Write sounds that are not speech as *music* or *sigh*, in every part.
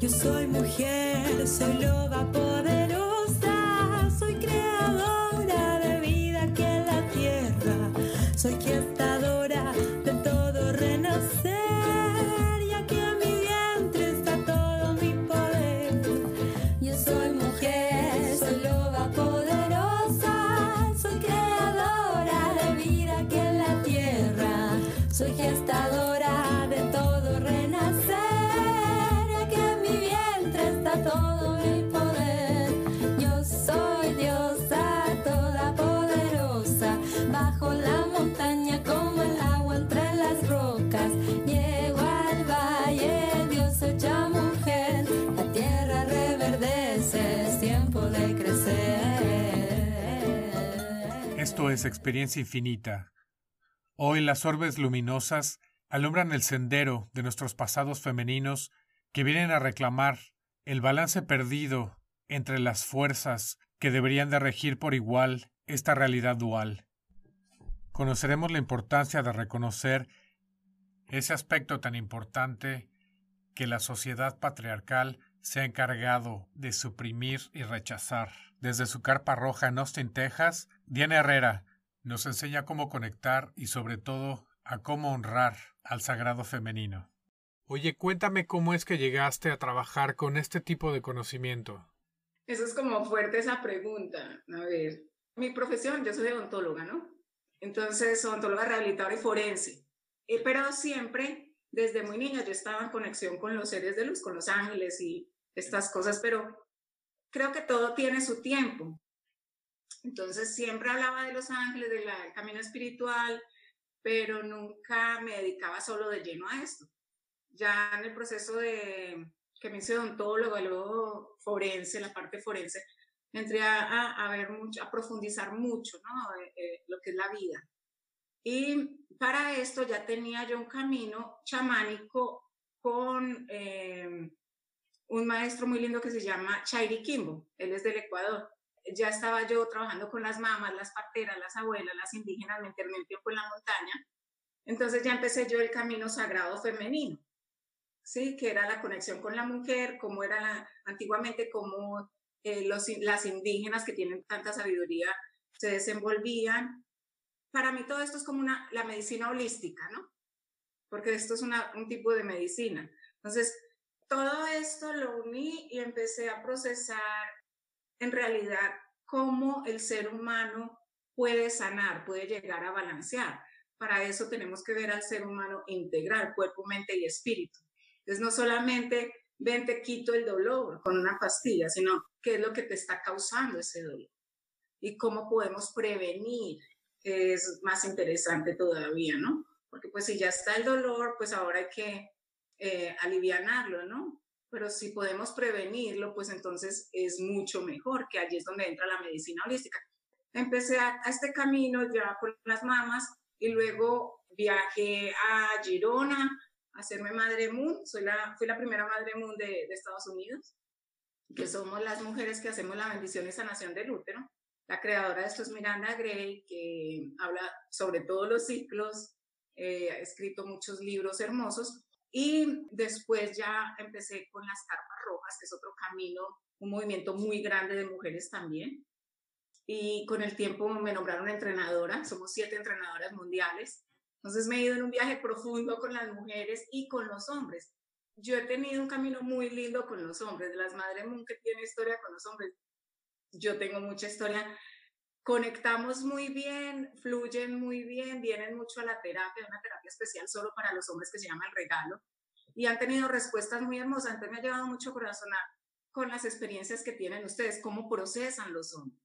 Yo soy mujer, soy loba poderosa, Experiencia Infinita. Hoy las orbes luminosas alumbran el sendero de nuestros pasados femeninos que vienen a reclamar el balance perdido entre las fuerzas que deberían de regir por igual esta realidad dual. Conoceremos la importancia de reconocer ese aspecto tan importante que la sociedad patriarcal se ha encargado de suprimir y rechazar. Desde su carpa roja en Austin, Texas, Diana Herrera nos enseña cómo conectar y sobre todo a cómo honrar al sagrado femenino. Oye, cuéntame cómo es que llegaste a trabajar con este tipo de conocimiento. Eso es como fuerte esa pregunta. A ver, mi profesión, yo soy odontóloga, ¿no? Entonces, odontóloga rehabilitadora y forense. Eh, pero siempre, desde muy niña, yo estaba en conexión con los seres de luz, con los ángeles y estas cosas, pero creo que todo tiene su tiempo. Entonces, siempre hablaba de los ángeles, del camino espiritual, pero nunca me dedicaba solo de lleno a esto. Ya en el proceso de que me hice odontóloga, luego forense, la parte forense, entré a, a, a ver mucho, a profundizar mucho, ¿no? Eh, eh, lo que es la vida. Y para esto ya tenía yo un camino chamánico con eh, un maestro muy lindo que se llama Chairi Kimbo, él es del Ecuador. Ya estaba yo trabajando con las mamás, las parteras, las abuelas, las indígenas, me interné tiempo en la montaña. Entonces ya empecé yo el camino sagrado femenino, ¿sí? Que era la conexión con la mujer, como era la, antiguamente, como eh, los, las indígenas que tienen tanta sabiduría se desenvolvían. Para mí todo esto es como una, la medicina holística, ¿no? Porque esto es una, un tipo de medicina. Entonces, todo esto lo uní y empecé a procesar en realidad cómo el ser humano puede sanar, puede llegar a balancear. Para eso tenemos que ver al ser humano integral, cuerpo, mente y espíritu. Entonces, no solamente ven, te quito el dolor con una pastilla, sino qué es lo que te está causando ese dolor y cómo podemos prevenir, que es más interesante todavía, ¿no? Porque pues si ya está el dolor, pues ahora hay que eh, alivianarlo, ¿no? Pero si podemos prevenirlo, pues entonces es mucho mejor, que allí es donde entra la medicina holística. Empecé a, a este camino ya con las mamás y luego viajé a Girona a hacerme Madre Moon. Soy la, fui la primera Madre Moon de, de Estados Unidos, que somos las mujeres que hacemos la bendición y sanación del útero. La creadora de esto es Miranda Gray, que habla sobre todos los ciclos, eh, ha escrito muchos libros hermosos. Y después ya empecé con las carpas rojas, que es otro camino, un movimiento muy grande de mujeres también. Y con el tiempo me nombraron entrenadora, somos siete entrenadoras mundiales. Entonces me he ido en un viaje profundo con las mujeres y con los hombres. Yo he tenido un camino muy lindo con los hombres, las Madre Moon que tiene historia con los hombres. Yo tengo mucha historia. Conectamos muy bien, fluyen muy bien, vienen mucho a la terapia, una terapia especial solo para los hombres que se llama El Regalo. Y han tenido respuestas muy hermosas. Entonces me ha llevado mucho corazón con las experiencias que tienen ustedes, cómo procesan los hombres,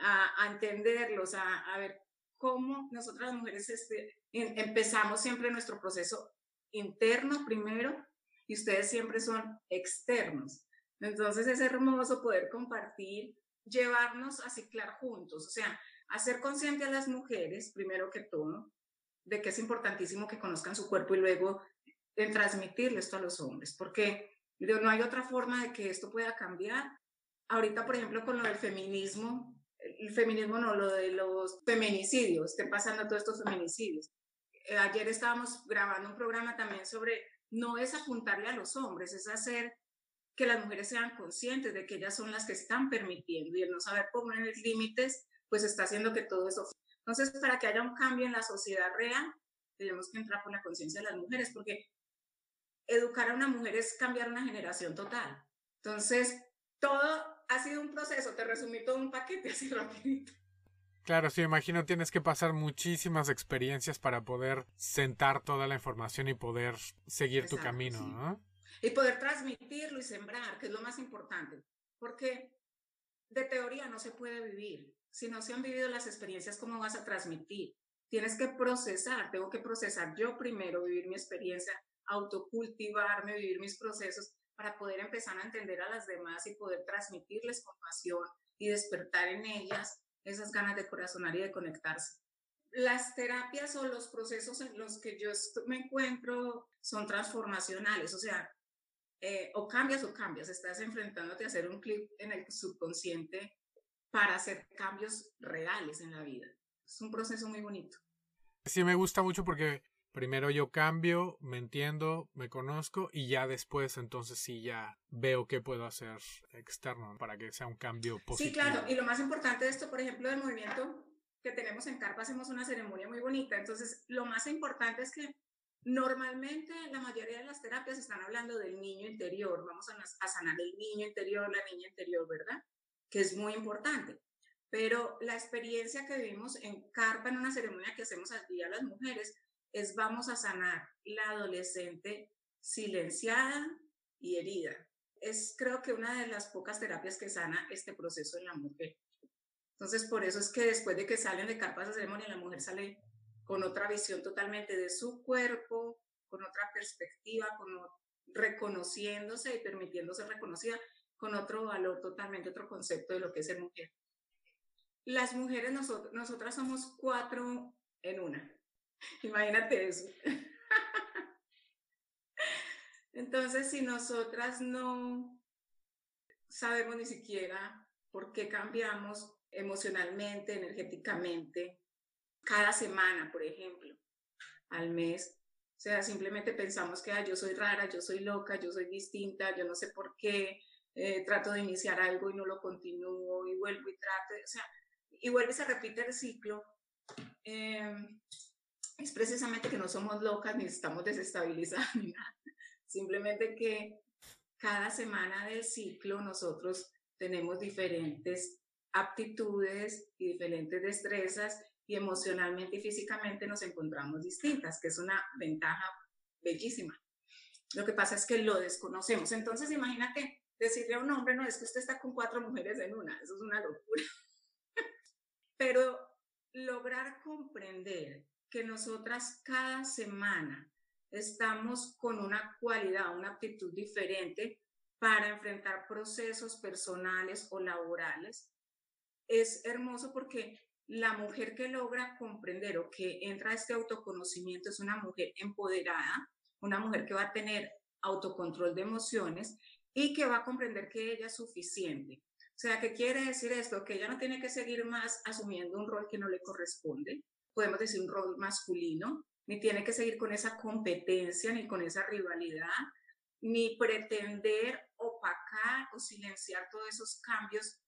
a, a entenderlos, a, a ver cómo nosotras las mujeres este, empezamos siempre nuestro proceso interno primero y ustedes siempre son externos. Entonces es hermoso poder compartir, llevarnos a ciclar juntos, o sea, hacer consciente a las mujeres, primero que todo, de que es importantísimo que conozcan su cuerpo y luego en transmitirle esto a los hombres, porque no hay otra forma de que esto pueda cambiar. Ahorita, por ejemplo, con lo del feminismo, el feminismo no, lo de los feminicidios, estén pasando todos estos feminicidios. eh, ayer estábamos grabando un programa también sobre, no es apuntarle a los hombres, es hacer que las mujeres sean conscientes de que ellas son las que están permitiendo y el no saber poner límites, pues está haciendo que todo eso. Entonces, para que haya un cambio en la sociedad real, tenemos que entrar con la conciencia de las mujeres, porque educar a una mujer es cambiar una generación total. Entonces, todo ha sido un proceso, te resumí todo un paquete *laughs* así rapidito. Claro, sí, imagino tienes que pasar muchísimas experiencias para poder sentar toda la información y poder seguir tu camino, ¿no? Y poder transmitirlo y sembrar, que es lo más importante, porque de teoría no se puede vivir. Si no se han vivido las experiencias, ¿cómo vas a transmitir? Tienes que procesar, tengo que procesar yo primero, vivir mi experiencia, autocultivarme, vivir mis procesos para poder empezar a entender a las demás y poder transmitirles compasión y despertar en ellas esas ganas de corazonar y de conectarse. Las terapias o los procesos en los que yo me encuentro son transformacionales, o sea, eh, o cambias o cambias, estás enfrentándote a hacer un clic en el subconsciente para hacer cambios reales en la vida. Es un proceso muy bonito. Sí, me gusta mucho porque Primero yo cambio, me entiendo, me conozco y ya después entonces sí ya veo qué puedo hacer externo para que sea un cambio positivo. Sí, claro. Y lo más importante de esto, por ejemplo, del movimiento que tenemos en Carpa, hacemos una ceremonia muy bonita. Entonces, lo más importante es que normalmente la mayoría de las terapias están hablando del niño interior. Vamos a, a sanar el niño interior, la niña interior, ¿verdad? Que es muy importante. Pero la experiencia que vivimos en Carpa, en una ceremonia que hacemos al día a las mujeres, es vamos a sanar la adolescente silenciada y herida. Es creo que una de las pocas terapias que sana este proceso en la mujer. Entonces, por eso es que después de que salen de carpas de ceremonia, la mujer sale con otra visión totalmente de su cuerpo, con otra perspectiva, con reconociéndose y permitiéndose reconocida, con otro valor totalmente, otro concepto de lo que es ser mujer. Las mujeres, nosotras somos cuatro en una. *laughs* Imagínate eso. *laughs* Entonces, si nosotras no sabemos ni siquiera por qué cambiamos emocionalmente, energéticamente, cada semana, por ejemplo, al mes, o sea, simplemente pensamos que yo soy rara, yo soy loca, yo soy distinta, yo no sé por qué, eh, trato de iniciar algo y no lo continúo y vuelvo y trato, o sea, y vuelve y se repite el ciclo. Eh, es precisamente que no somos locas ni estamos desestabilizadas *laughs* ni nada. Simplemente que cada semana del ciclo nosotros tenemos diferentes aptitudes y diferentes destrezas y emocionalmente y físicamente nos encontramos distintas, que es una ventaja bellísima. Lo que pasa es que lo desconocemos. Entonces, imagínate decirle a un hombre, no, es que usted está con cuatro mujeres en una, eso es una locura. *laughs* Pero lograr comprender que nosotras cada semana estamos con una cualidad, una actitud diferente para enfrentar procesos personales o laborales. Es hermoso porque la mujer que logra comprender o que entra a este autoconocimiento es una mujer empoderada, una mujer que va a tener autocontrol de emociones y que va a comprender que ella es suficiente. O sea, ¿qué quiere decir esto? Que ella no tiene que seguir más asumiendo un rol que no le corresponde, podemos decir, un rol masculino, ni tiene que seguir con esa competencia, ni con esa rivalidad, ni pretender opacar o silenciar todos esos cambios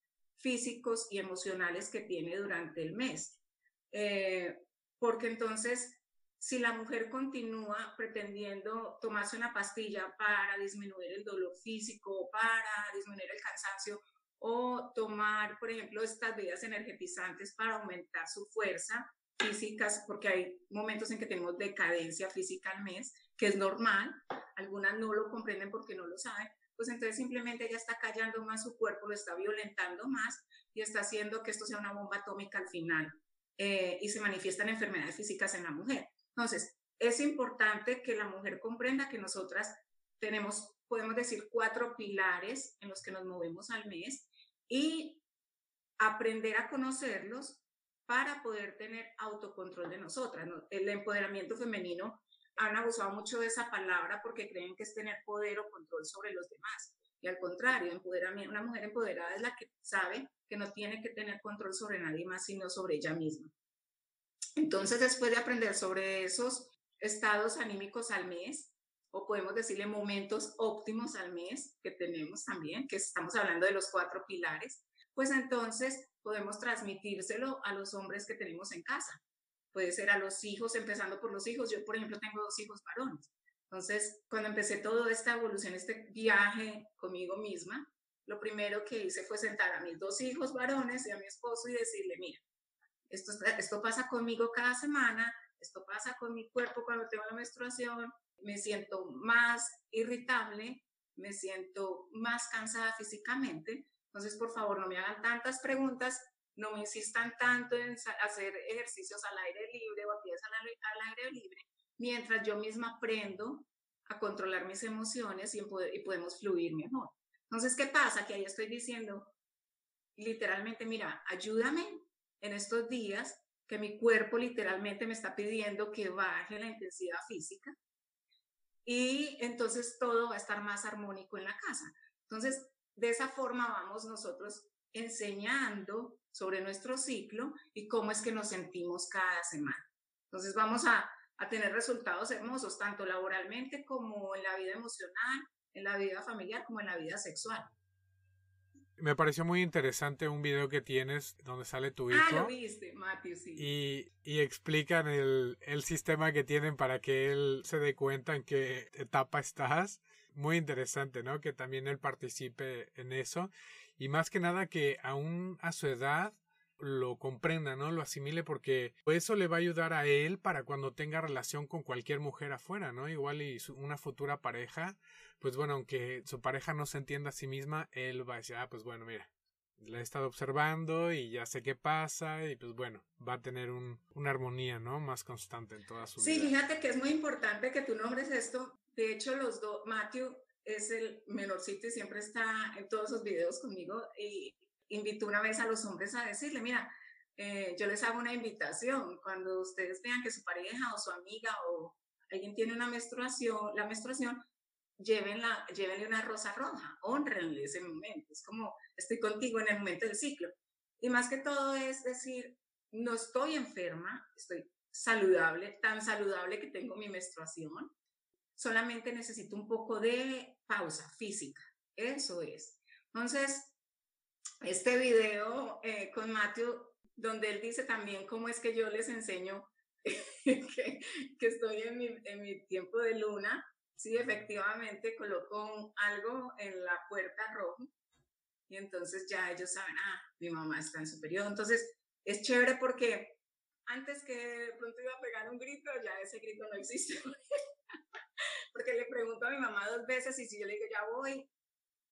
físicos y emocionales que tiene durante el mes. Eh, porque entonces, si la mujer continúa pretendiendo tomarse una pastilla para disminuir el dolor físico, para disminuir el cansancio, o tomar, por ejemplo, estas bebidas energetizantes para aumentar su fuerza, físicas, porque hay momentos en que tenemos decadencia física al mes, que es normal, algunas no lo comprenden porque no lo saben, pues entonces simplemente ella está callando más su cuerpo, lo está violentando más y está haciendo que esto sea una bomba atómica al final eh, y se manifiestan enfermedades físicas en la mujer. Entonces, es importante que la mujer comprenda que nosotras tenemos, podemos decir, cuatro pilares en los que nos movemos al mes y aprender a conocerlos para poder tener autocontrol de nosotras. El empoderamiento femenino han abusado mucho de esa palabra porque creen que es tener poder o control sobre los demás. Y al contrario, una mujer empoderada es la que sabe que no tiene que tener control sobre nadie más, sino sobre ella misma. Entonces, después de aprender sobre esos estados anímicos al mes, o podemos decirle momentos óptimos al mes que tenemos también, que estamos hablando de los cuatro pilares, pues entonces podemos transmitírselo a los hombres que tenemos en casa. Puede ser a los hijos, empezando por los hijos. Yo, por ejemplo, tengo dos hijos varones. Entonces, cuando empecé toda esta evolución, este viaje conmigo misma, lo primero que hice fue sentar a mis dos hijos varones y a mi esposo y decirle, mira, esto, esto pasa conmigo cada semana, esto pasa con mi cuerpo cuando tengo la menstruación, me siento más irritable, me siento más cansada físicamente, entonces por favor no me hagan tantas preguntas, no me insistan tanto en hacer ejercicios al aire libre o actividades al, al aire libre, mientras yo misma aprendo a controlar mis emociones y, y podemos fluir mejor. Entonces, ¿qué pasa? Que ahí estoy diciendo, literalmente, mira, ayúdame en estos días que mi cuerpo literalmente me está pidiendo que baje la intensidad física y entonces todo va a estar más armónico en la casa. Entonces, de esa forma vamos nosotros enseñando sobre nuestro ciclo y cómo es que nos sentimos cada semana. Entonces, vamos a, a tener resultados hermosos, tanto laboralmente como en la vida emocional, en la vida familiar como en la vida sexual. Me pareció muy interesante un video que tienes donde sale tu hijo. Ah, lo viste, Matthew, sí. Y, y explican el, el, sistema que tienen para que él se dé cuenta en qué etapa estás. Muy interesante, ¿no? Que también él participe en eso. Y más que nada que aún a su edad lo comprenda, ¿no? Lo asimile porque eso le va a ayudar a él para cuando tenga relación con cualquier mujer afuera, ¿no? Igual y una futura pareja, pues bueno, aunque su pareja no se entienda a sí misma, él va a decir, ah, pues bueno, mira, la he estado observando y ya sé qué pasa y pues bueno, va a tener un, una armonía, ¿no? Más constante en toda su vida. Sí, fíjate que es muy importante que tú nombres esto. De hecho, los dos, Matthew es el menorcito y siempre está en todos los videos conmigo y invitó una vez a los hombres a decirle, mira, eh, yo les hago una invitación, cuando ustedes vean que su pareja o su amiga o alguien tiene una menstruación, la menstruación, llévenla, llévenle una rosa roja, honrenle ese momento, es como estoy contigo en el momento del ciclo. Y más que todo es decir, no estoy enferma, estoy saludable, tan saludable que tengo mi menstruación, solamente necesito un poco de pausa física, eso es. Entonces, este video eh, con Matthew, donde él dice también cómo es que yo les enseño *laughs* que, estoy en mi, en mi tiempo de luna. Sí, efectivamente, coloco algo en la puerta roja y entonces ya ellos saben, ah, mi mamá está en su periodo. Entonces, es chévere porque antes que pronto iba a pegar un grito, ya ese grito no existe. *laughs* porque le pregunto a mi mamá dos veces y si yo le digo, ya voy,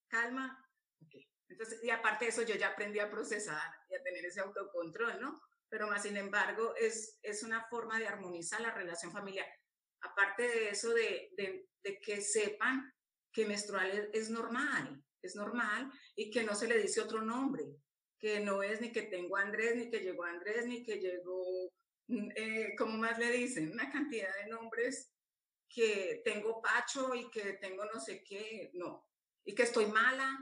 calma, ok, entonces, y aparte de eso, yo ya aprendí a procesar y a tener ese autocontrol, ¿no? Pero más sin embargo, es, es una forma de armonizar la relación familiar. Aparte de eso, de, de, de que sepan que menstrual es, es, normal, es normal y que no se le dice otro nombre, que no es ni que tengo Andrés, ni que llegó Andrés, ni que llegó, mm, eh, ¿cómo más le dicen? Una cantidad de nombres que tengo Pacho y que tengo no sé qué, no. Y que estoy mala,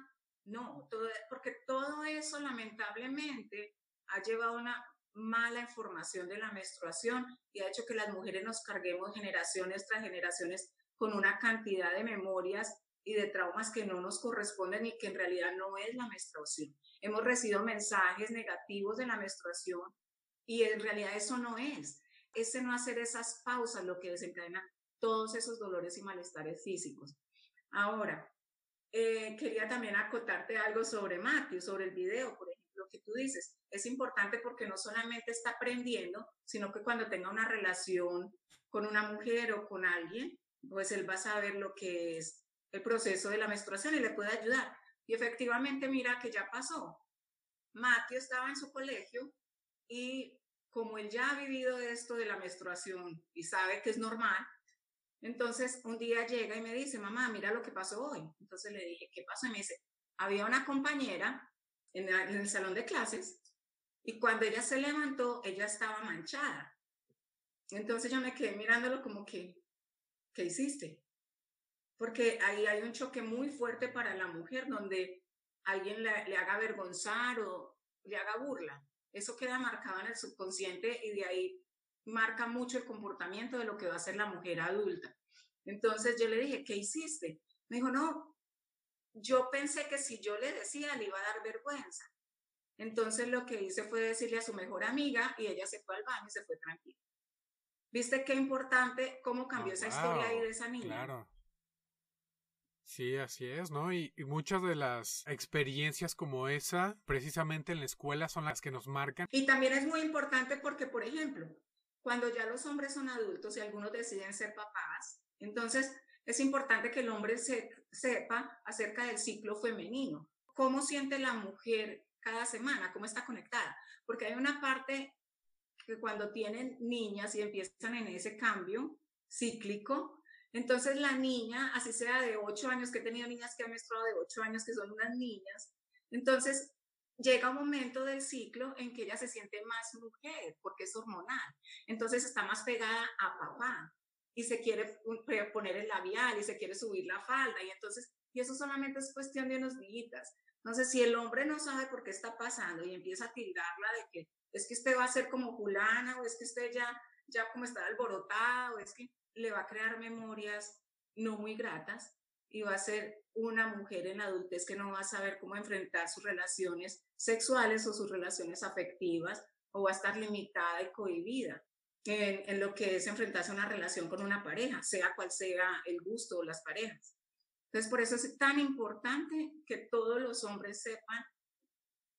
no, todo, porque todo eso lamentablemente ha llevado a una mala información de la menstruación y ha hecho que las mujeres nos carguemos generaciones tras generaciones con una cantidad de memorias y de traumas que no nos corresponden y que en realidad no es la menstruación. Hemos recibido mensajes negativos de la menstruación y en realidad eso no es. Ese no hacer esas pausas lo que desencadena todos esos dolores y malestares físicos. Ahora, eh, quería también acotarte algo sobre Matthew, sobre el video, por ejemplo, que tú dices. Es importante porque no solamente está aprendiendo, sino que cuando tenga una relación con una mujer o con alguien, pues él va a saber lo que es el proceso de la menstruación y le puede ayudar. Y efectivamente, mira que ya pasó. Matthew estaba en su colegio y como él ya ha vivido esto de la menstruación y sabe que es normal, entonces, un día llega y me dice, mamá, mira lo que pasó hoy. Entonces le dije, ¿qué pasó? Y me dice, había una compañera en, el salón de clases y cuando ella se levantó, ella estaba manchada. Entonces yo me quedé mirándolo como que, ¿qué hiciste? Porque ahí hay un choque muy fuerte para la mujer donde alguien le, le haga avergonzar o le haga burla. Eso queda marcado en el subconsciente y de ahí marca mucho el comportamiento de lo que va a ser la mujer adulta. Entonces yo le dije, ¿qué hiciste? Me dijo, no, yo pensé que si yo le decía le iba a dar vergüenza. Entonces lo que hice fue decirle a su mejor amiga y ella se fue al baño y se fue tranquila. ¿Viste qué importante cómo cambió esa historia ahí de esa niña? Claro. Sí, así es, ¿no? Y, y, muchas de las experiencias como esa, precisamente en la escuela, son las que nos marcan. Y también es muy importante porque, por ejemplo, cuando ya los hombres son adultos y algunos deciden ser papás, entonces es importante que el hombre se, sepa acerca del ciclo femenino, cómo siente la mujer cada semana, cómo está conectada, porque hay una parte que cuando tienen niñas y empiezan en ese cambio cíclico, entonces la niña, así sea de 8 años, que he tenido niñas que han menstruado de 8 años, que son unas niñas, entonces llega un momento del ciclo en que ella se siente más mujer, porque es hormonal. Entonces está más pegada a papá y se quiere poner el labial y se quiere subir la falda. Y entonces, y eso solamente es cuestión de unos días. Entonces, si el hombre no sabe por qué está pasando y empieza a tildarla de que es que usted va a ser como fulana o es que usted ya, ya como está alborotado, o es que le va a crear memorias no muy gratas y va a ser una mujer en la adultez que no va a saber cómo enfrentar sus relaciones sexuales o sus relaciones afectivas o va a estar limitada y cohibida en, en, lo que es enfrentarse a una relación con una pareja, sea cual sea el gusto o las parejas. Entonces, por eso es tan importante que todos los hombres sepan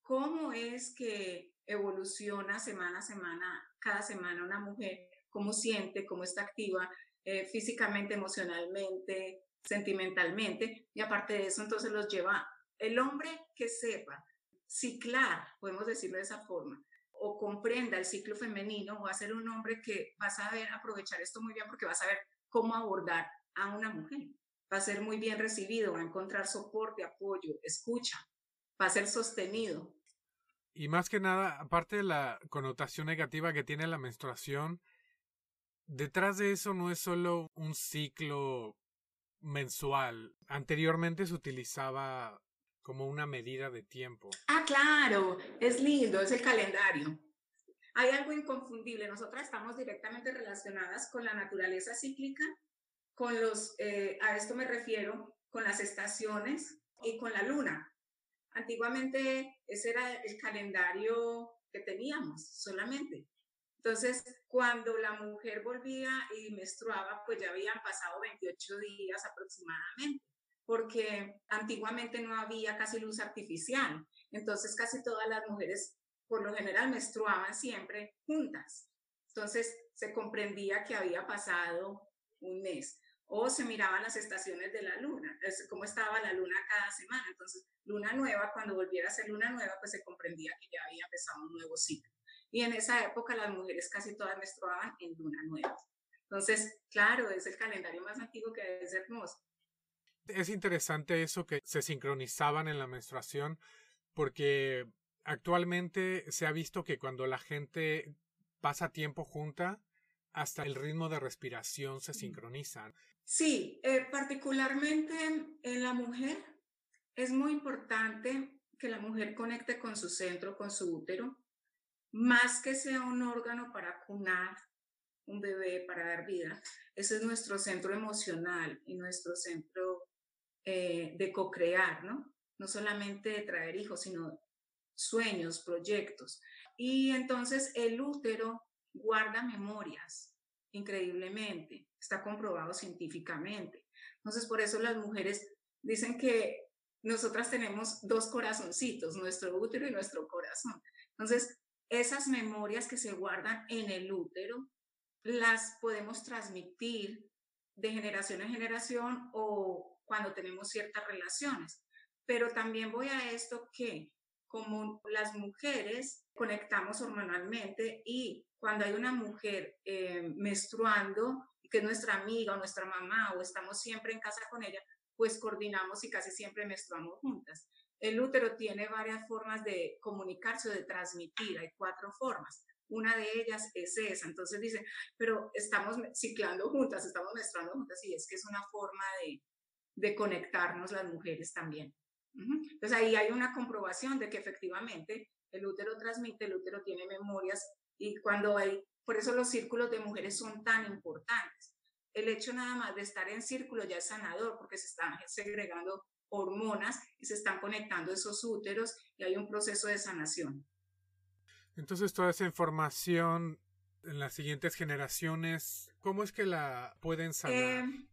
cómo es que evoluciona semana a semana, cada semana una mujer, cómo siente, cómo está activa eh, físicamente, emocionalmente, sentimentalmente, y aparte de eso, entonces los lleva el hombre que sepa ciclar, podemos decirlo de esa forma, o comprenda el ciclo femenino, va a ser un hombre que va a saber aprovechar esto muy bien porque va a saber cómo abordar a una mujer. Va a ser muy bien recibido, va a encontrar soporte, apoyo, escucha, va a ser sostenido. Y más que nada, aparte de la connotación negativa que tiene la menstruación, detrás de eso no es solo un ciclo mensual. Anteriormente se utilizaba como una medida de tiempo. Ah, claro, es lindo, es el calendario. Hay algo inconfundible, nosotras estamos directamente relacionadas con la naturaleza cíclica, con los, eh, a esto me refiero, con las estaciones y con la luna. Antiguamente ese era el calendario que teníamos solamente. Entonces, cuando la mujer volvía y menstruaba, pues ya habían pasado 28 días aproximadamente, porque antiguamente no había casi luz artificial. Entonces, casi todas las mujeres, por lo general, menstruaban siempre juntas. Entonces, se comprendía que había pasado un mes. O se miraban las estaciones de la luna, cómo estaba la luna cada semana. Entonces, luna nueva, cuando volviera a ser luna nueva, pues se comprendía que ya había empezado un nuevo ciclo. Y en esa época las mujeres casi todas menstruaban en luna nueva. Entonces, claro, es el calendario más antiguo que es hermoso. Es interesante eso que se sincronizaban en la menstruación porque actualmente se ha visto que cuando la gente pasa tiempo junta, hasta el ritmo de respiración se sincroniza. Sí, eh, particularmente en la mujer es muy importante que la mujer conecte con su centro, con su útero, más que sea un órgano para cunar un bebé, para dar vida, ese es nuestro centro emocional y nuestro centro eh, de co-crear, ¿no? No solamente de traer hijos, sino sueños, proyectos. Y entonces el útero guarda memorias, increíblemente, está comprobado científicamente. Entonces, por eso las mujeres dicen que nosotras tenemos dos corazoncitos, nuestro útero y nuestro corazón. Entonces, esas memorias que se guardan en el útero las podemos transmitir de generación en generación o cuando tenemos ciertas relaciones. Pero también voy a esto que como las mujeres conectamos hormonalmente y cuando hay una mujer eh, menstruando, que es nuestra amiga o nuestra mamá o estamos siempre en casa con ella, pues coordinamos y casi siempre menstruamos juntas. El útero tiene varias formas de comunicarse o de transmitir, hay cuatro formas. Una de ellas es esa. Entonces dicen, pero estamos ciclando juntas, estamos menstruando juntas, y es que es una forma de, de conectarnos las mujeres también. Entonces ahí hay una comprobación de que efectivamente el útero transmite, el útero tiene memorias y cuando hay por eso los círculos de mujeres son tan importantes. El hecho nada más de estar en círculo ya es sanador porque se están segregando hormonas y se están conectando esos úteros y hay un proceso de sanación. Entonces toda esa información en las siguientes generaciones, ¿cómo es que la pueden saber? Eh,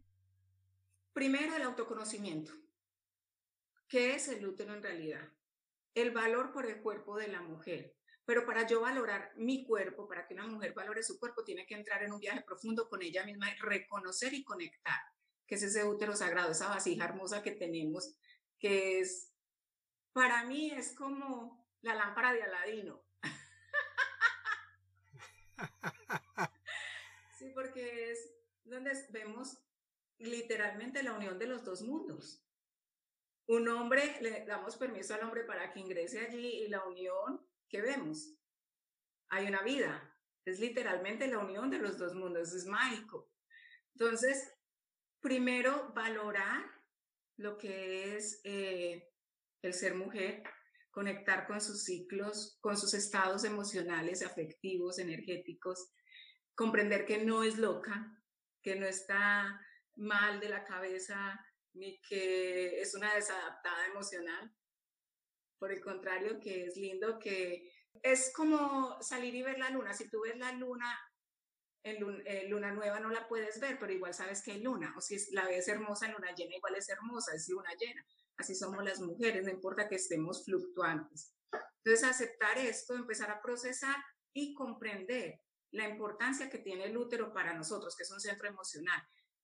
primero el autoconocimiento. ¿Qué es el útero en realidad? El valor por el cuerpo de la mujer. Pero para yo valorar mi cuerpo, para que una mujer valore su cuerpo, tiene que entrar en un viaje profundo con ella misma y reconocer y conectar, que es ese útero sagrado, esa vasija hermosa que tenemos, que es, para mí es como la lámpara de Aladino. *laughs* sí, porque es donde vemos literalmente la unión de los dos mundos. Un hombre, le damos permiso al hombre para que ingrese allí y la unión que vemos. Hay una vida, es literalmente la unión de los dos mundos, es mágico. Entonces, primero valorar lo que es eh, el ser mujer, conectar con sus ciclos, con sus estados emocionales, afectivos, energéticos, comprender que no es loca, que no está mal de la cabeza, ni que es una desadaptada emocional. Por el contrario, que es lindo, que es como salir y ver la luna. Si tú ves la luna en eh, luna, nueva no la puedes ver, pero igual sabes que hay luna. O si la ves hermosa en luna llena, igual es hermosa, es luna llena. Así somos las mujeres, no importa que estemos fluctuantes. Entonces, aceptar esto, empezar a procesar y comprender la importancia que tiene el útero para nosotros, que es un centro emocional,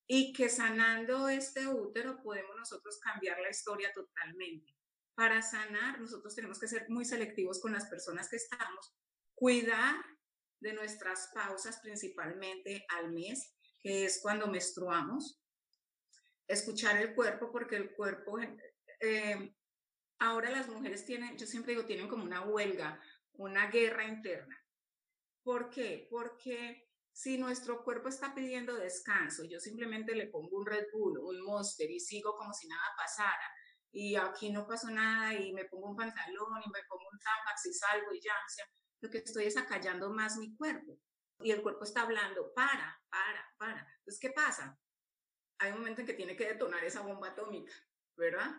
y que sanando este útero podemos nosotros cambiar la historia totalmente. Para sanar, nosotros tenemos que ser muy selectivos con las personas que estamos, cuidar de nuestras pausas principalmente al mes, que es cuando menstruamos, escuchar el cuerpo, porque el cuerpo, eh, ahora las mujeres tienen, yo siempre digo, tienen como una huelga, una guerra interna. ¿Por qué? Porque si nuestro cuerpo está pidiendo descanso, yo simplemente le pongo un Red Bull, un Monster y sigo como si nada pasara, y aquí no pasó nada y me pongo un pantalón y me pongo un tampax y salgo y ya, o sea, lo que estoy es acallando más mi cuerpo. Y el cuerpo está hablando, para, para, para. Entonces, ¿qué pasa? Hay un momento en que tiene que detonar esa bomba atómica, ¿verdad?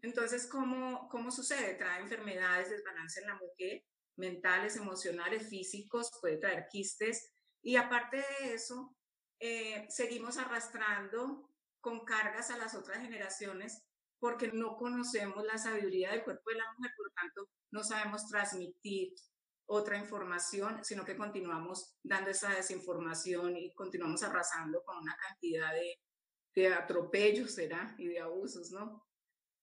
Entonces, ¿cómo, cómo sucede? Trae enfermedades, desbalance en la mujer, mentales, emocionales, físicos, puede traer quistes. Y aparte de eso, eh, seguimos arrastrando con cargas a las otras generaciones porque no conocemos la sabiduría del cuerpo de la mujer, por lo tanto no sabemos transmitir otra información, sino que continuamos dando esa desinformación y continuamos arrasando con una cantidad de, de atropellos, ¿será? Y de abusos, ¿no?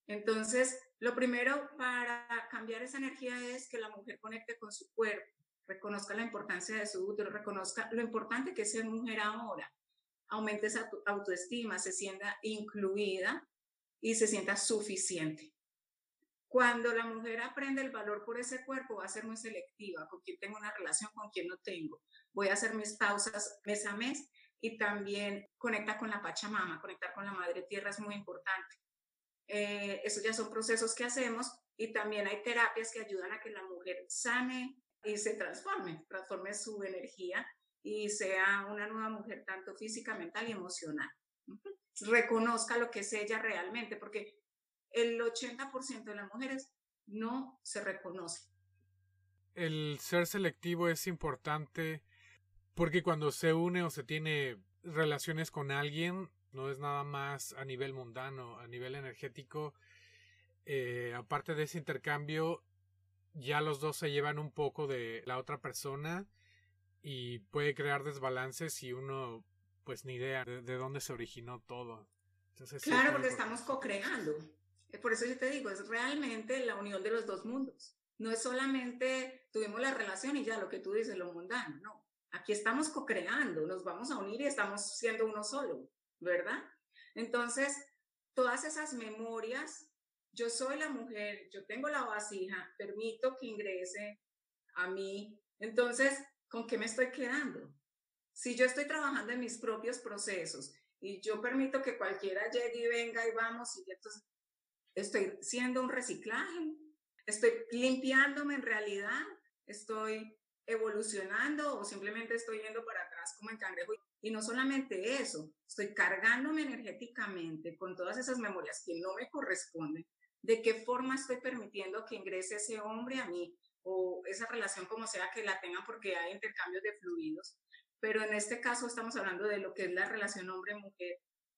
Entonces, lo primero para cambiar esa energía es que la mujer conecte con su cuerpo, reconozca la importancia de su útero, reconozca lo importante que es ser mujer ahora, aumente esa autoestima, se sienta incluida y se sienta suficiente. Cuando la mujer aprende el valor por ese cuerpo, va a ser muy selectiva, con quién tengo una relación, con quién no tengo. Voy a hacer mis pausas mes a mes y también conecta con la Pachamama, conectar con la Madre Tierra es muy importante. Eh, esos ya son procesos que hacemos y también hay terapias que ayudan a que la mujer sane y se transforme, transforme su energía y sea una nueva mujer tanto física, mental y emocional reconozca lo que es ella realmente, porque el 80% de las mujeres no se reconoce. El ser selectivo es importante porque cuando se une o se tiene relaciones con alguien, no es nada más a nivel mundano, a nivel energético. Eh, aparte de ese intercambio, ya los dos se llevan un poco de la otra persona y puede crear desbalances si uno pues ni idea de, dónde se originó todo. claro, porque estamos co-creando. Por eso yo te digo, es realmente la unión de los dos mundos. No es solamente tuvimos la relación y ya lo que tú dices, lo mundano, no. Aquí estamos co-creando, nos vamos a unir y estamos siendo uno solo, ¿verdad? Entonces, todas esas memorias, yo soy la mujer, yo tengo la vasija, permito que ingrese a mí. Entonces, ¿con qué me estoy quedando? Si yo estoy trabajando en mis propios procesos y yo permito que cualquiera llegue y venga y vamos, y entonces estoy siendo un reciclaje, estoy limpiándome en realidad, estoy evolucionando o simplemente estoy yendo para atrás como en cangrejo. Y no solamente eso, estoy cargándome energéticamente con todas esas memorias que no me corresponden. ¿De qué forma estoy permitiendo que ingrese ese hombre a mí o esa relación como sea que la tengan porque hay intercambios de fluidos? Pero en este caso estamos hablando de lo que es la relación hombre-mujer.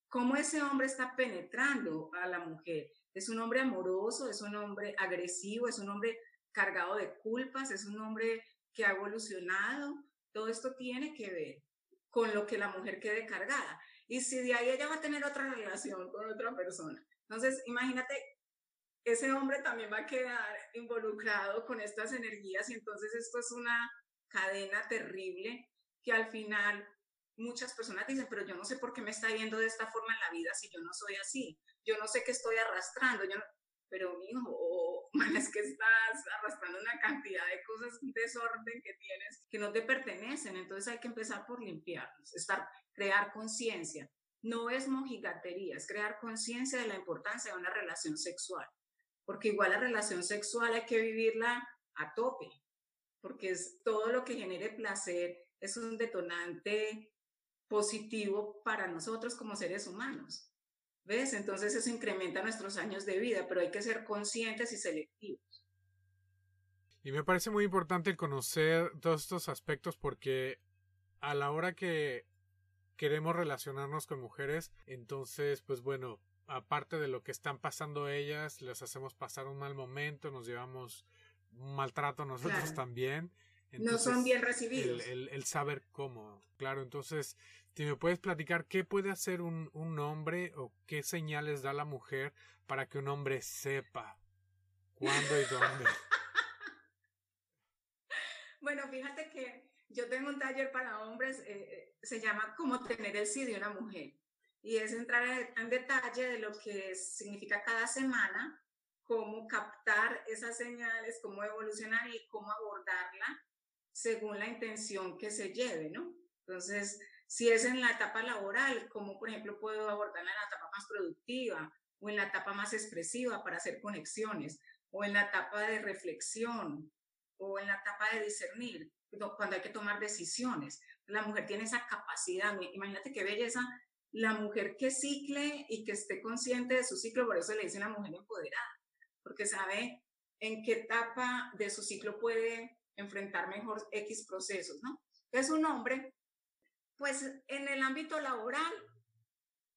¿Cómo ese hombre está penetrando a la mujer? Es un hombre amoroso, es un hombre agresivo, es un hombre cargado de culpas, es un hombre que ha evolucionado. Todo esto tiene que ver con lo que la mujer quede cargada. Y si de ahí ella va a tener otra relación con otra persona. Entonces, imagínate, ese hombre también va a quedar involucrado con estas energías y entonces esto es una cadena terrible que al final muchas personas dicen, pero yo no sé por qué me está yendo de esta forma en la vida si yo no soy así. Yo no sé qué estoy arrastrando. Yo no, pero hijo, *laughs* es que estás arrastrando una cantidad de cosas, un desorden que tienes que no te pertenecen, entonces hay que empezar por limpiarlos, estar, crear conciencia. No es mojigatería, es crear conciencia de la importancia de una relación sexual, porque igual la relación sexual hay que vivirla a tope, porque es todo lo que genere placer es un detonante positivo para nosotros como seres humanos. ¿Ves? Entonces eso incrementa nuestros años de vida, pero hay que ser conscientes y selectivos. Y me parece muy importante conocer todos estos aspectos porque a la hora que queremos relacionarnos con mujeres, entonces, pues bueno, aparte de lo que están pasando ellas, les hacemos pasar un mal momento, nos llevamos un maltrato nosotros también no son bien recibidos. El, saber cómo, claro. Entonces, si me puedes platicar qué puede hacer un, un hombre o qué señales da la mujer para que un hombre sepa cuándo y dónde. *laughs* bueno, fíjate que yo tengo un taller para hombres, eh, eh, se llama Cómo tener el sí de una mujer. Y es entrar en detalle de lo que significa cada semana, cómo captar esas señales, cómo evolucionar y cómo abordarla según la intención que se lleve, ¿no? Entonces, si es en la etapa laboral, como por ejemplo puedo abordarla en la etapa más productiva o en la etapa más expresiva para hacer conexiones, o en la etapa de reflexión, o en la etapa de discernir, cuando hay que tomar decisiones. La mujer tiene esa capacidad, imagínate qué belleza, la mujer que cicle y que esté consciente de su ciclo, por eso le dice una mujer empoderada, porque sabe en qué etapa de su ciclo puede enfrentar mejor X procesos, ¿no? Es un hombre, pues en el ámbito laboral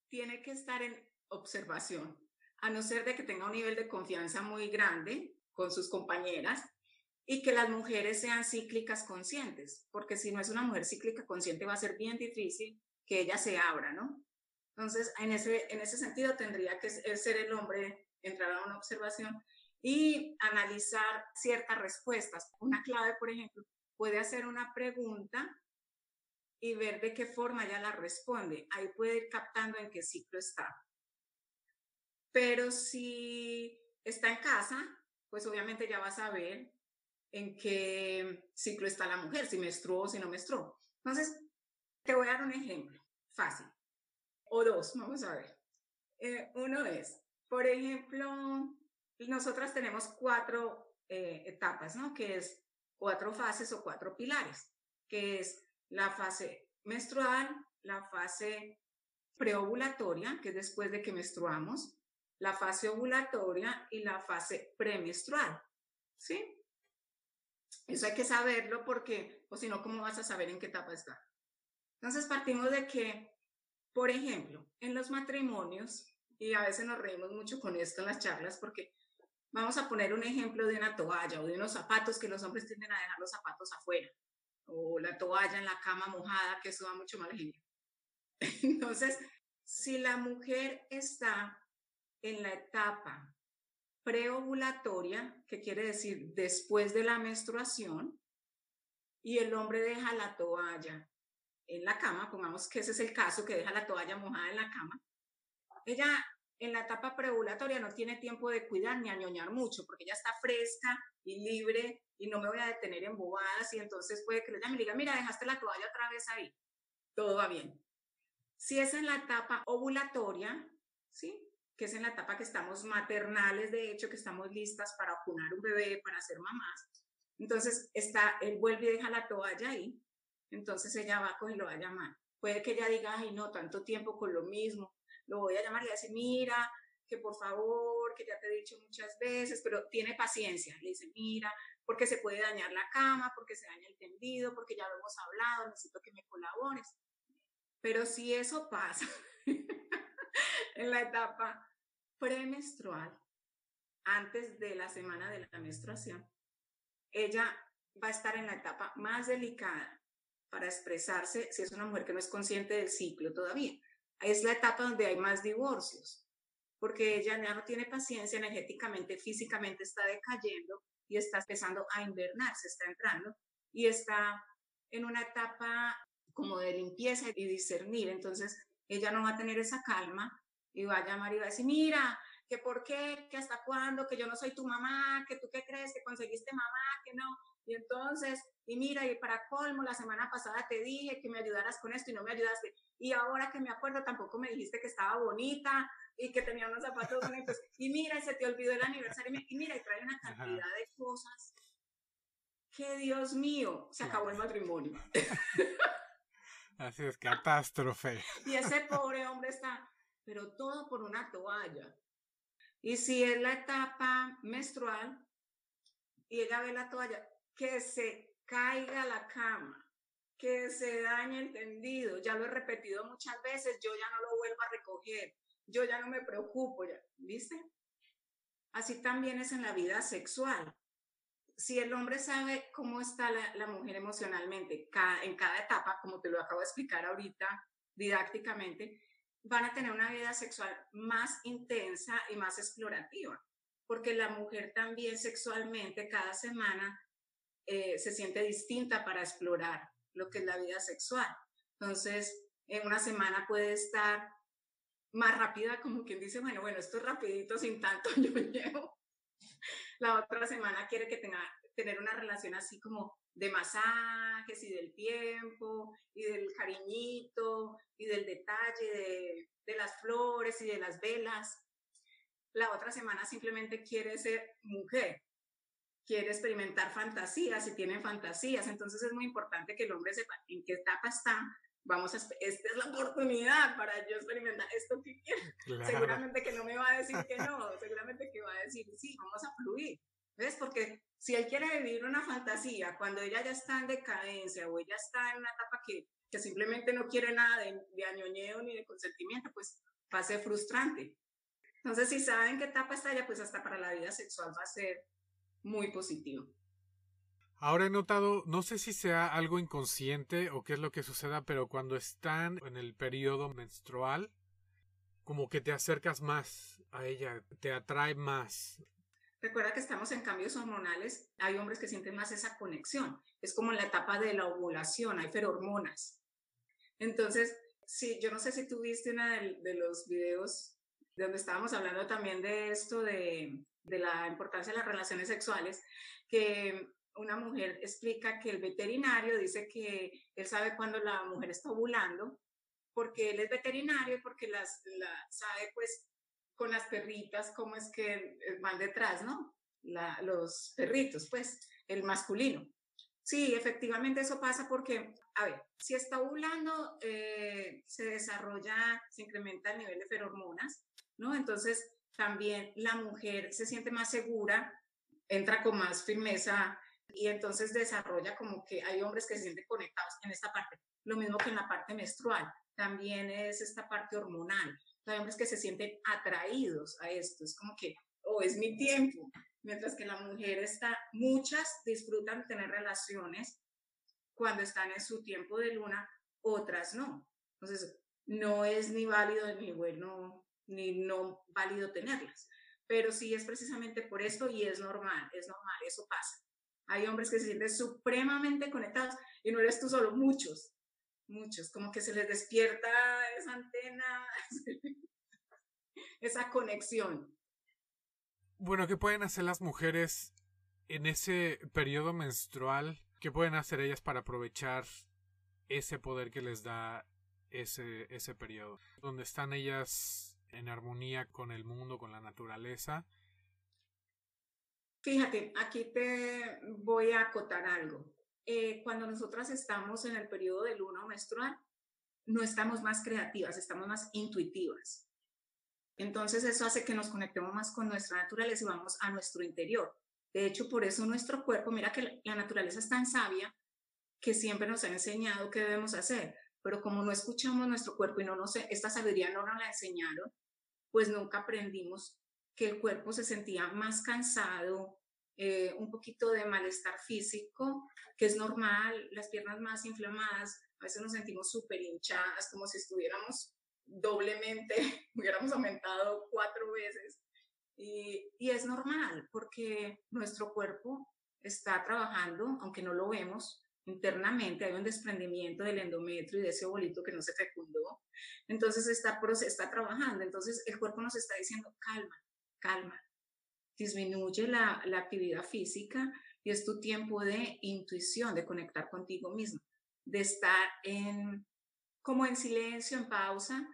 tiene que estar en observación, a no ser de que tenga un nivel de confianza muy grande con sus compañeras y que las mujeres sean cíclicas conscientes, porque si no es una mujer cíclica consciente va a ser bien difícil que ella se abra, ¿no? Entonces, en ese, en ese sentido tendría que ser el hombre entrar a una observación y analizar ciertas respuestas. Una clave, por ejemplo, puede hacer una pregunta y ver de qué forma ya la responde. Ahí puede ir captando en qué ciclo está. Pero si está en casa, pues obviamente ya va a saber en qué ciclo está la mujer, si menstruó o si no menstruó. Entonces, te voy a dar un ejemplo fácil, o dos, vamos a ver. Eh, uno es, por ejemplo, nosotras tenemos cuatro eh, etapas, ¿no? Que es cuatro fases o cuatro pilares, que es la fase menstrual, la fase preovulatoria, que es después de que menstruamos, la fase ovulatoria y la fase premenstrual, ¿sí? Eso hay que saberlo porque, o si no, ¿cómo vas a saber en qué etapa está? Entonces partimos de que, por ejemplo, en los matrimonios, y a veces nos reímos mucho con esto en las charlas, porque Vamos a poner un ejemplo de una toalla o de unos zapatos que los hombres tienden a dejar los zapatos afuera o la toalla en la cama mojada, que eso da mucho mal genio. *laughs* Entonces, si la mujer está en la etapa preovulatoria, que quiere decir después de la menstruación, y el hombre deja la toalla en la cama, pongamos que ese es el caso, que deja la toalla mojada en la cama, ella en la etapa preovulatoria no tiene tiempo de cuidar ni añoñar mucho, porque ya está fresca y libre y no me voy a detener en bobadas y entonces puede que ella me diga, mira, dejaste la toalla otra vez ahí. Todo va bien. Si es en la etapa ovulatoria, ¿sí? Que es en la etapa que estamos maternales, de hecho, que estamos listas para ocular un bebé, para ser mamás. Entonces está, él vuelve y deja la toalla ahí, entonces ella va coger y lo va a llamar. Puede que ella diga, ay no, tanto tiempo con lo mismo, lo voy a llamar y le dice, mira, que por favor, que ya te he dicho muchas veces, pero tiene paciencia. Le dice, mira, porque se puede dañar la cama, porque se daña el tendido, porque ya lo hemos hablado, necesito que me colabores. Pero si eso pasa *laughs* en la etapa premenstrual, antes de la semana de la menstruación, ella va a estar en la etapa más delicada para expresarse si es una mujer que no es consciente del ciclo todavía. Es la etapa donde hay más divorcios, porque ella ya no tiene paciencia energéticamente, físicamente está decayendo y está empezando a invernar, se está entrando y está en una etapa como de limpieza y discernir. Entonces, ella no va a tener esa calma y va a llamar y va a decir, mira, que por qué, que hasta cuándo, que yo no soy tu mamá, que tú qué crees, que conseguiste mamá, que no. Y entonces, y mira, y para colmo, la semana pasada te dije que me ayudaras con esto y no me ayudaste. Y ahora que me acuerdo, tampoco me dijiste que estaba bonita y que tenía unos zapatos bonitos. Y mira, y se te olvidó el aniversario. Y mira, y trae una cantidad de cosas que, Dios mío, se acabó el matrimonio. *laughs* Así es, catástrofe. Y ese pobre hombre está, pero todo por una toalla. Y si es la etapa menstrual y ella ve la toalla, que se caiga la cama, que se dañe el tendido. Ya lo he repetido muchas veces, yo ya no lo vuelvo a recoger, yo ya no me preocupo, ya, ¿viste? Así también es en la vida sexual. Si el hombre sabe cómo está la, mujer emocionalmente en cada etapa, como te lo acabo de explicar ahorita didácticamente, van a tener una vida sexual más intensa y más explorativa, porque la mujer también sexualmente cada semana eh, se siente distinta para explorar lo que es la vida sexual. Entonces, en una semana puede estar más rápida, como quien dice, bueno, bueno, esto es rapidito, sin tanto *laughs* yo llevo. La otra semana quiere que tenga tener una relación así como de masajes y del tiempo y del cariñito y del detalle de, de las flores y de las velas. La otra semana simplemente quiere ser mujer, quiere experimentar fantasías y tiene fantasías. Entonces es muy importante que el hombre sepa en qué etapa está. Vamos a, esta es la oportunidad para yo experimentar esto que quiero. Seguramente que no me va a decir que no, seguramente que va a decir sí, vamos a fluir. ¿Ves? Porque si él quiere vivir una fantasía cuando ella ya está en decadencia o ella está en una etapa que, que simplemente no quiere nada de, de añoñeo ni de consentimiento, pues va a ser frustrante. Entonces, si saben qué etapa está ella, pues hasta para la vida sexual va a ser muy positivo. Ahora he notado, no sé si sea algo inconsciente o qué es lo que suceda, pero cuando están en el periodo menstrual, como que te acercas más a ella, te atrae más. Recuerda que estamos en cambios hormonales, hay hombres que sienten más esa conexión, es como en la etapa de la ovulación, hay ferormonas. Entonces, sí, yo no sé si tú viste uno de, los videos donde estábamos hablando también de esto, de, de la importancia de las relaciones sexuales, que una mujer explica que el veterinario dice que él sabe cuando la mujer está ovulando, porque él es veterinario porque las, sabe pues con las perritas cómo es que van detrás, ¿no? los perritos, pues, el masculino. Sí, efectivamente eso pasa porque, a ver, si está ovulando, eh, se desarrolla, se incrementa el nivel de ferormonas, ¿no? Entonces, también la mujer se siente más segura, entra con más firmeza y entonces desarrolla como que hay hombres que se sienten conectados en esta parte. Lo mismo que en la parte menstrual, también es esta parte hormonal. Hay hombres que se sienten atraídos a esto, es como que, oh, es mi tiempo. Mientras que la mujer está, muchas disfrutan tener relaciones cuando están en su tiempo de luna, otras no. Entonces, no es ni válido ni bueno ni no válido tenerlas. Pero sí es precisamente por esto y es normal, es normal, eso pasa. Hay hombres que se sienten supremamente conectados y no eres tú solo, muchos, muchos, como que se les despierta esa antena, *laughs* esa conexión. Bueno, ¿qué pueden hacer las mujeres en ese periodo menstrual? ¿Qué pueden hacer ellas para aprovechar ese poder que les da ese, ese periodo? Donde están ellas en armonía con el mundo, con la naturaleza. Fíjate, aquí te voy a acotar algo. Eh, cuando nosotras estamos en el periodo del uno menstrual, no estamos más creativas, estamos más intuitivas. Entonces eso hace que nos conectemos más con nuestra naturaleza y vamos a nuestro interior. De hecho, por eso nuestro cuerpo, mira que la naturaleza es tan sabia que siempre nos ha enseñado qué debemos hacer, pero como no escuchamos nuestro cuerpo y no nos, esta sabiduría no nos la enseñaron, pues nunca aprendimos que el cuerpo se sentía más cansado, eh, un poquito de malestar físico, que es normal, las piernas más inflamadas, a veces nos sentimos súper hinchadas, como si estuviéramos doblemente, *laughs* hubiéramos aumentado cuatro veces. Y, y es normal porque nuestro cuerpo está trabajando, aunque no lo vemos, internamente hay un desprendimiento del endometrio y de ese bolito que no se fecundó. Entonces está, está trabajando. Entonces el cuerpo nos está diciendo, calma, calma. Disminuye la, la actividad física y es tu tiempo de intuición, de conectar contigo mismo, de estar en, como en silencio, en pausa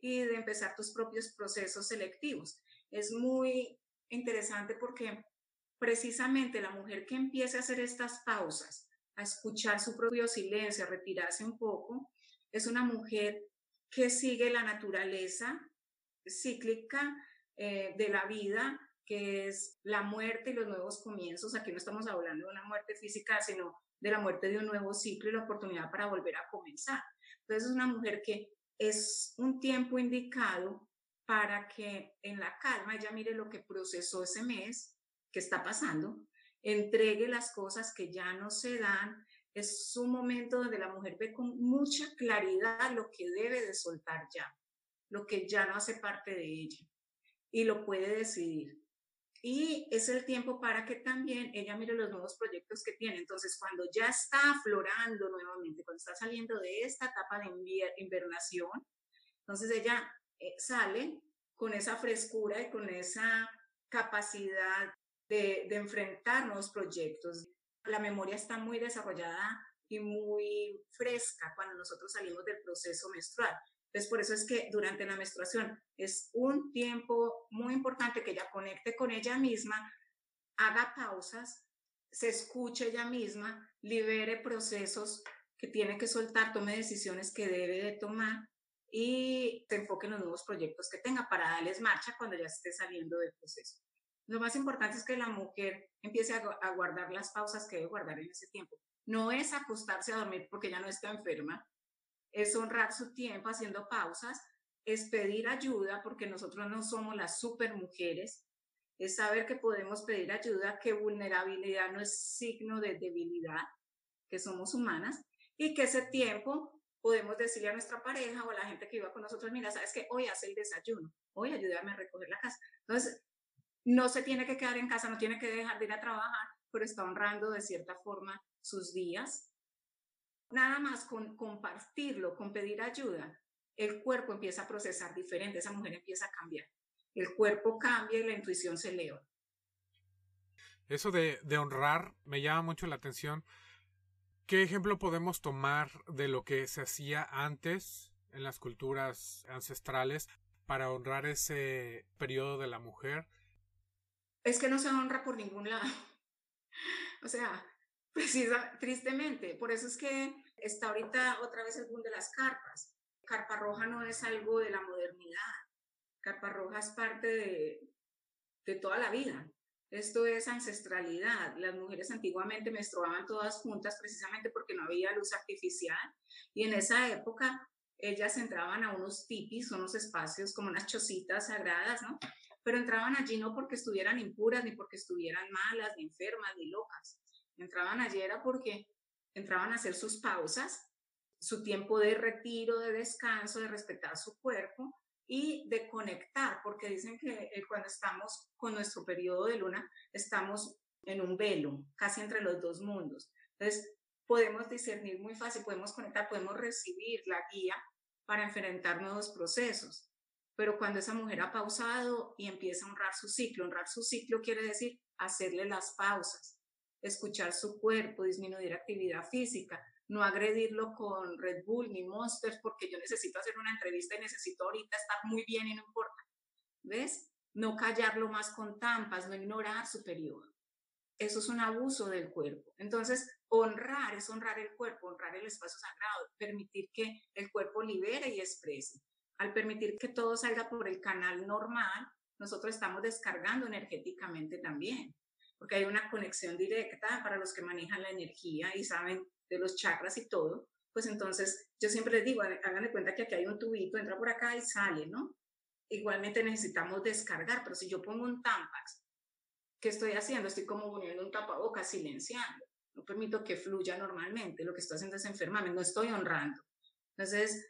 y de empezar tus propios procesos selectivos. Es muy interesante porque precisamente la mujer que empiece a hacer estas pausas, a escuchar su propio silencio, a retirarse un poco, es una mujer que sigue la naturaleza cíclica eh, de la vida, que es la muerte y los nuevos comienzos. Aquí no estamos hablando de una muerte física, sino de la muerte de un nuevo ciclo y la oportunidad para volver a comenzar. Entonces es una mujer que es un tiempo indicado para que en la calma ella mire lo que procesó ese mes, que está pasando, entregue las cosas que ya no se dan. Es un momento donde la mujer ve con mucha claridad lo que debe de soltar ya, lo que ya no hace parte de ella y lo puede decidir. Y es el tiempo para que también ella mire los nuevos proyectos que tiene. Entonces, cuando ya está aflorando nuevamente, cuando está saliendo de esta etapa de invernación, entonces ella eh, sale con esa frescura y con esa capacidad de, enfrentar nuevos proyectos. La memoria está muy desarrollada y muy fresca cuando nosotros salimos del proceso menstrual. Entonces, por eso es que durante la menstruación es un tiempo muy importante que ella conecte con ella misma, haga pausas, se escuche ella misma, libere procesos que tiene que soltar, tome decisiones que debe de tomar y se enfoque en los nuevos proyectos que tenga para darles marcha cuando ya esté saliendo del proceso. Lo más importante es que la mujer empiece a, guardar las pausas que debe guardar en ese tiempo. No es acostarse a dormir porque ya no está enferma, es honrar su tiempo haciendo pausas, es pedir ayuda porque nosotros no somos las super mujeres, es saber que podemos pedir ayuda, que vulnerabilidad no es signo de debilidad, que somos humanas y que ese tiempo podemos decirle a nuestra pareja o a la gente que iba con nosotros, mira, sabes que hoy hace el desayuno, hoy ayúdame a recoger la casa. Entonces, no se tiene que quedar en casa, no tiene que dejar de ir a trabajar, pero está honrando de cierta forma sus días. Nada más con compartirlo, con pedir ayuda, el cuerpo empieza a procesar diferente, esa mujer empieza a cambiar. El cuerpo cambia y la intuición se eleva. Eso de, de honrar me llama mucho la atención. ¿Qué ejemplo podemos tomar de lo que se hacía antes en las culturas ancestrales para honrar ese periodo de la mujer es que no se honra por ningún lado. *laughs* o sea, *laughs* precisa, tristemente, por eso es que está ahorita otra vez el boom de las carpas. Carpa roja no es algo de la modernidad. Carpa roja es parte de, de toda la vida. Esto es ancestralidad. Las mujeres antiguamente menstruaban todas juntas precisamente porque no había luz artificial y en esa época ellas entraban a unos tipis, unos espacios como unas chocitas sagradas, ¿no? Pero entraban allí no porque estuvieran impuras, ni porque estuvieran malas, ni enfermas, ni locas. Entraban allí era porque entraban a hacer sus pausas, su tiempo de retiro, de descanso, de respetar su cuerpo y de conectar, porque dicen que eh, cuando estamos con nuestro periodo de luna, estamos en un velo, casi entre los dos mundos. Entonces, podemos discernir muy fácil, podemos conectar, podemos recibir la guía para enfrentar nuevos procesos pero cuando esa mujer ha pausado y empieza a honrar su ciclo, honrar su ciclo quiere decir hacerle las pausas, escuchar su cuerpo, disminuir actividad física, no agredirlo con Red Bull ni Monsters porque yo necesito hacer una entrevista y necesito ahorita estar muy bien y no importa. ¿Ves? No callarlo más con tampas, no ignorar su periodo. eso es un abuso del cuerpo. Entonces, honrar es honrar el cuerpo, honrar el espacio sagrado, permitir que el cuerpo libere y exprese. Al permitir que todo salga por el canal normal, nosotros estamos descargando energéticamente también, porque hay una conexión directa para los que manejan la energía y saben de los chakras y todo. Pues entonces, yo siempre les digo, hagan de cuenta que aquí hay un tubito, entra por acá y sale, ¿no? Igualmente necesitamos descargar, pero si yo pongo un Tampax, ¿qué estoy haciendo? Estoy como poniendo un tapabocas, silenciando. No permito que fluya normalmente. Lo que estoy haciendo es enfermarme, no estoy honrando. Entonces,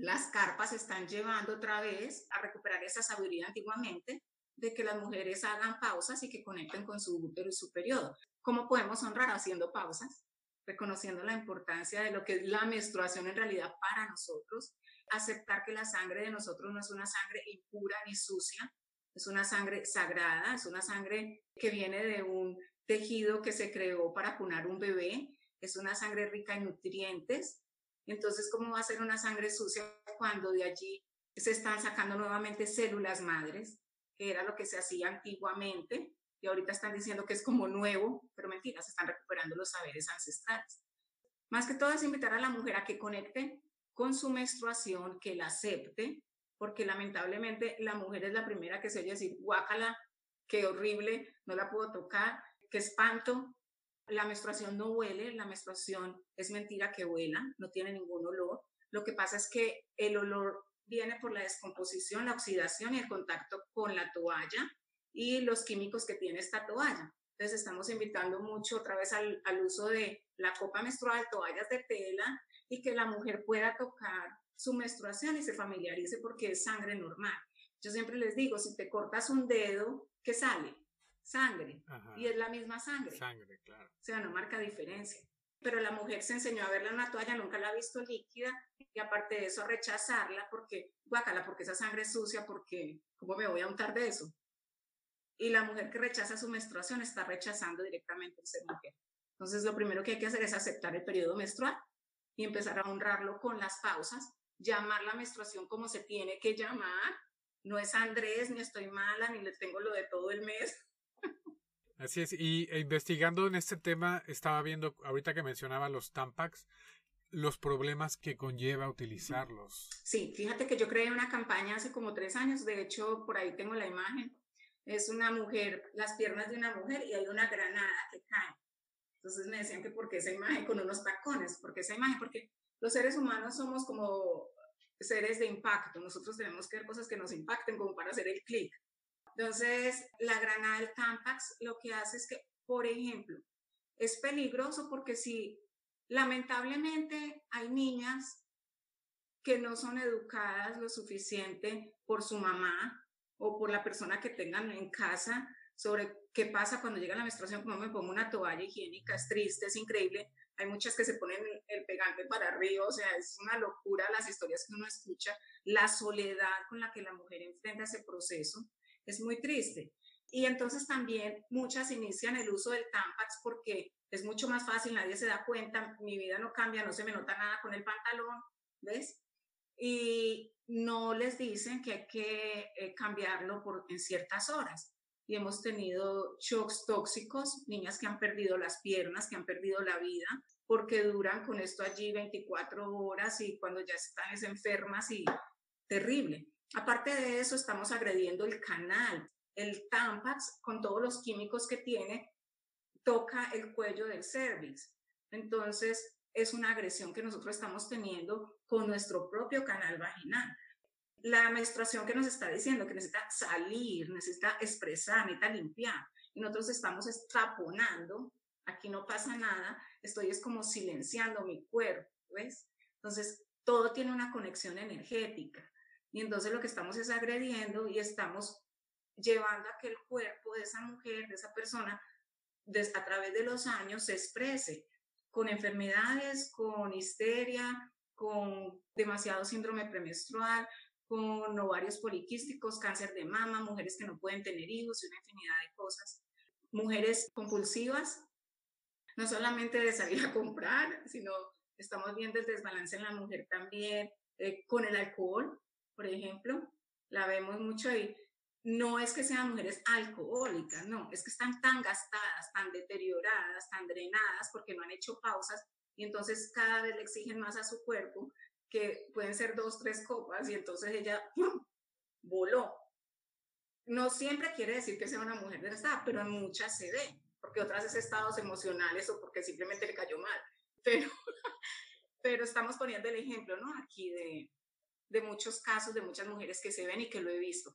las carpas están llevando otra vez a recuperar esa sabiduría antiguamente de que las mujeres hagan pausas y que conecten con su útero y su periodo. ¿Cómo podemos honrar haciendo pausas? Reconociendo la importancia de lo que es la menstruación en realidad para nosotros, aceptar que la sangre de nosotros no es una sangre impura ni sucia, es una sangre sagrada, es una sangre que viene de un tejido que se creó para cunar un bebé, es una sangre rica en nutrientes, entonces, ¿cómo va a ser una sangre sucia cuando de allí se están sacando nuevamente células madres, que era lo que se hacía antiguamente, y ahorita están diciendo que es como nuevo, pero mentira, se están recuperando los saberes ancestrales. Más que todo es invitar a la mujer a que conecte con su menstruación, que la acepte, porque lamentablemente la mujer es la primera que se oye decir, guácala, qué horrible, no la puedo tocar, qué espanto, la menstruación no huele, la menstruación es mentira que huela, no tiene ningún olor. Lo que pasa es que el olor viene por la descomposición, la oxidación y el contacto con la toalla y los químicos que tiene esta toalla. Entonces estamos invitando mucho otra vez al, al uso de la copa menstrual, toallas de tela y que la mujer pueda tocar su menstruación y se familiarice porque es sangre normal. Yo siempre les digo, si te cortas un dedo, ¿qué sale? Sangre y es la misma sangre. Sangre, claro. O sea, no marca diferencia. Pero la mujer se enseñó a verla en una toalla, nunca la ha visto líquida y aparte de eso rechazarla porque, guácala, porque esa sangre es sucia, porque, ¿cómo me voy a untar de eso? Y la mujer que rechaza su menstruación está rechazando directamente el ser mujer. Entonces, lo primero que hay que hacer es aceptar el periodo menstrual y empezar a honrarlo con las pausas, llamar la menstruación como se tiene que llamar. No es Andrés, ni estoy mala, ni le tengo lo de todo el mes. Así es, y e investigando en este tema, estaba viendo, ahorita que mencionaba los Tampax, los problemas que conlleva utilizarlos. Sí, fíjate que yo creé una campaña hace como tres años, de hecho, por ahí tengo la imagen. Es una mujer, las piernas de una mujer y hay una granada que cae. Entonces me decían que por qué esa imagen con unos tacones, porque esa imagen, porque los seres humanos somos como seres de impacto, nosotros tenemos que ver cosas que nos impacten como para hacer el clic. Entonces, la granada del Tampax lo que hace es que, por ejemplo, es peligroso porque si lamentablemente hay niñas que no son educadas lo suficiente por su mamá o por la persona que tengan en casa sobre qué pasa cuando llega la menstruación, como me pongo una toalla higiénica, es triste, es increíble. Hay muchas que se ponen el pegante para arriba, o sea, es una locura las historias que uno escucha, la soledad con la que la mujer enfrenta ese proceso es muy triste. Y entonces también muchas inician el uso del Tampax porque es mucho más fácil, nadie se da cuenta, mi vida no cambia, no se me nota nada con el pantalón, ¿ves? Y no les dicen que hay que eh, cambiarlo por, en ciertas horas. Y hemos tenido shocks tóxicos, niñas que han perdido las piernas, que han perdido la vida, porque duran con esto allí 24 horas y cuando ya están es enfermas y terrible. Aparte de eso, estamos agrediendo el canal. El Tampax, con todos los químicos que tiene, toca el cuello del cervix. Entonces, es una agresión que nosotros estamos teniendo con nuestro propio canal vaginal. La menstruación que nos está diciendo que necesita salir, necesita expresar, necesita limpiar. Nosotros estamos estraponando, aquí no pasa nada, estoy es como silenciando mi cuerpo, ¿ves? Entonces, todo tiene una conexión energética. Y entonces lo que estamos es agrediendo y estamos llevando a que el cuerpo de esa mujer, de esa persona, a través de los años se exprese con enfermedades, con histeria, con demasiado síndrome premenstrual, con ovarios poliquísticos, cáncer de mama, mujeres que no pueden tener hijos y una infinidad de cosas. Mujeres compulsivas, no solamente de salir a comprar, sino estamos viendo el desbalance en la mujer también eh, con el alcohol, por ejemplo, la vemos mucho ahí. no es que sean mujeres alcohólicas, no, es que están tan gastadas, tan deterioradas, tan drenadas porque no han hecho pausas y entonces cada vez le exigen más a su cuerpo que pueden ser dos, tres copas y entonces ella voló. No siempre quiere decir que sea una mujer desgastada, pero en muchas se ve, porque otras es estados emocionales o porque simplemente le cayó mal. Pero, *laughs* pero estamos poniendo el ejemplo, ¿no? Aquí de, de muchos casos de muchas mujeres que se ven y que lo he visto.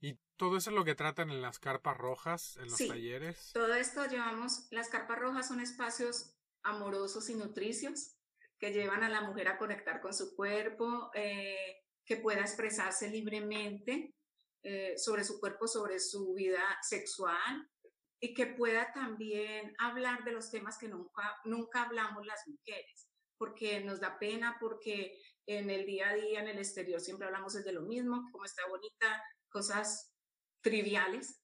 ¿Y todo eso es lo que tratan en las carpas rojas, en los sí, talleres? Todo esto llevamos, las carpas rojas son espacios amorosos y nutricios que llevan a la mujer a conectar con su cuerpo, eh, que pueda expresarse libremente eh, sobre su cuerpo, sobre su vida sexual y que pueda también hablar de los temas que nunca, nunca hablamos las mujeres, porque nos da pena, porque en el día a día, en el exterior, siempre hablamos de lo mismo, cómo está bonita, cosas triviales,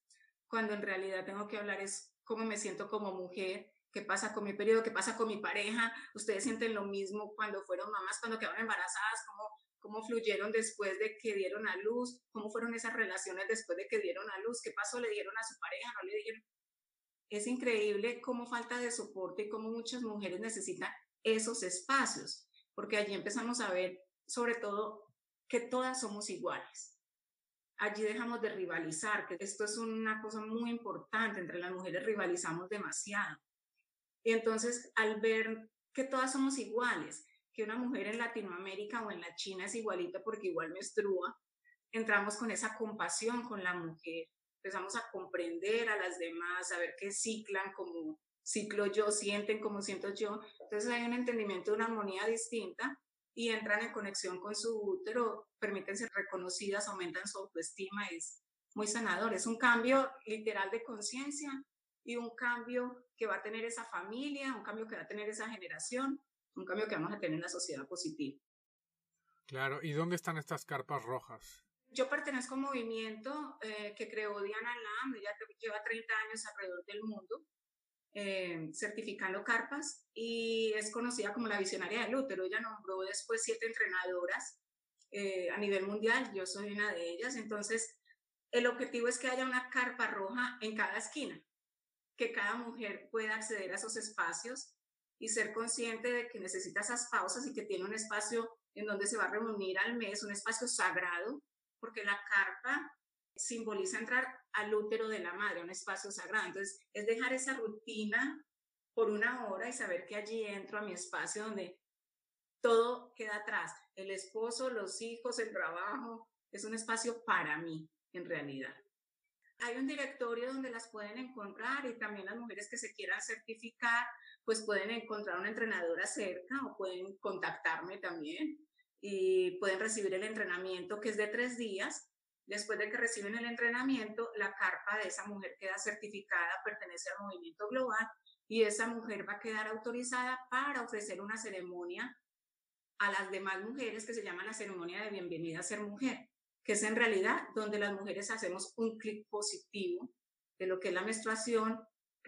cuando en realidad tengo que hablar es cómo me siento como mujer, qué pasa con mi periodo, qué pasa con mi pareja, ustedes sienten lo mismo cuando fueron mamás, cuando quedaron embarazadas, cómo, cómo fluyeron después de que dieron a luz, cómo fueron esas relaciones después de que dieron a luz, qué pasó, le dieron a su pareja, no le dieron. Es increíble cómo falta de soporte y cómo muchas mujeres necesitan esos espacios, porque allí empezamos a ver sobre todo que todas somos iguales allí dejamos de rivalizar, que esto es una cosa muy importante, entre las mujeres rivalizamos demasiado. Y entonces al ver que todas somos iguales, que una mujer en Latinoamérica o en la China es igualita porque igual menstrua, entramos con esa compasión con la mujer, empezamos a comprender a las demás, a ver qué ciclan como ciclo yo, sienten como siento yo. Entonces hay un entendimiento de una armonía distinta y entran en conexión con su útero, permiten ser reconocidas, aumentan su autoestima, es muy sanador. Es un cambio literal de conciencia y un cambio que va a tener esa familia, un cambio que va a tener esa generación, un cambio que vamos a tener en la sociedad positiva. Claro, ¿y dónde están estas carpas rojas? Yo pertenezco a un movimiento eh, que creó Diana Lam, ella lleva 30 años alrededor del mundo eh, certificando carpas y es conocida como la visionaria del útero. Ella nombró después siete entrenadoras eh, a nivel mundial, yo soy una de ellas, entonces el objetivo es que haya una carpa roja en cada esquina, que cada mujer pueda acceder a esos espacios y ser consciente de que necesita esas pausas y que tiene un espacio en donde se va a reunir al mes, un espacio sagrado, porque la carpa simboliza entrar al útero de la madre, un espacio sagrado. Entonces, es dejar esa rutina por una hora y saber que allí entro a mi espacio donde todo queda atrás. El esposo, los hijos, el trabajo, es un espacio para mí, en realidad. Hay un directorio donde las pueden encontrar y también las mujeres que se quieran certificar, pues pueden encontrar una entrenadora cerca o pueden contactarme también y pueden recibir el entrenamiento que es de tres días Después de que reciben el entrenamiento, la carpa de esa mujer queda certificada, pertenece al movimiento global y esa mujer va a quedar autorizada para ofrecer una ceremonia a las demás mujeres que se llama la ceremonia de bienvenida a ser mujer, que es en realidad donde las mujeres hacemos un clic positivo de lo que es la menstruación,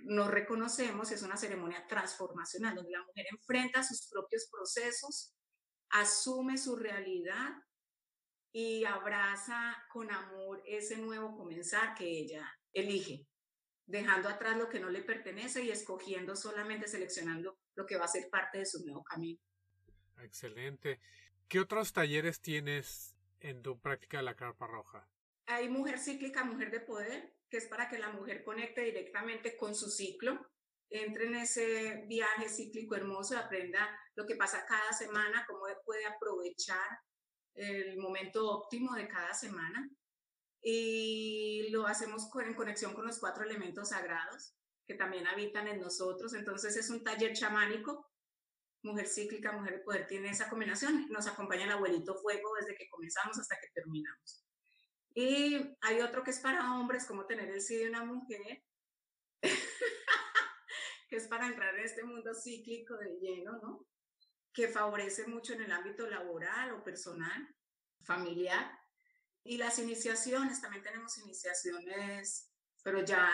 nos reconocemos, es una ceremonia transformacional, donde la mujer enfrenta sus propios procesos, asume su realidad y abraza con amor ese nuevo comenzar que ella elige, dejando atrás lo que no le pertenece y escogiendo solamente, seleccionando lo que va a ser parte de su nuevo camino. Excelente. ¿Qué otros talleres tienes en tu práctica de la carpa roja? Hay mujer cíclica, mujer de poder, que es para que la mujer conecte directamente con su ciclo, entre en ese viaje cíclico hermoso, aprenda lo que pasa cada semana, cómo puede aprovechar el momento óptimo de cada semana y lo hacemos en conexión con los cuatro elementos sagrados que también habitan en nosotros. Entonces es un taller chamánico. Mujer cíclica, mujer de poder tiene esa combinación. Nos acompaña el abuelito fuego desde que comenzamos hasta que terminamos. Y hay otro que es para hombres, como tener el sí de una mujer, *laughs* que es para entrar en este mundo cíclico de lleno, ¿no? Que favorece mucho en el ámbito laboral o personal, familiar. Y las iniciaciones, también tenemos iniciaciones, pero ya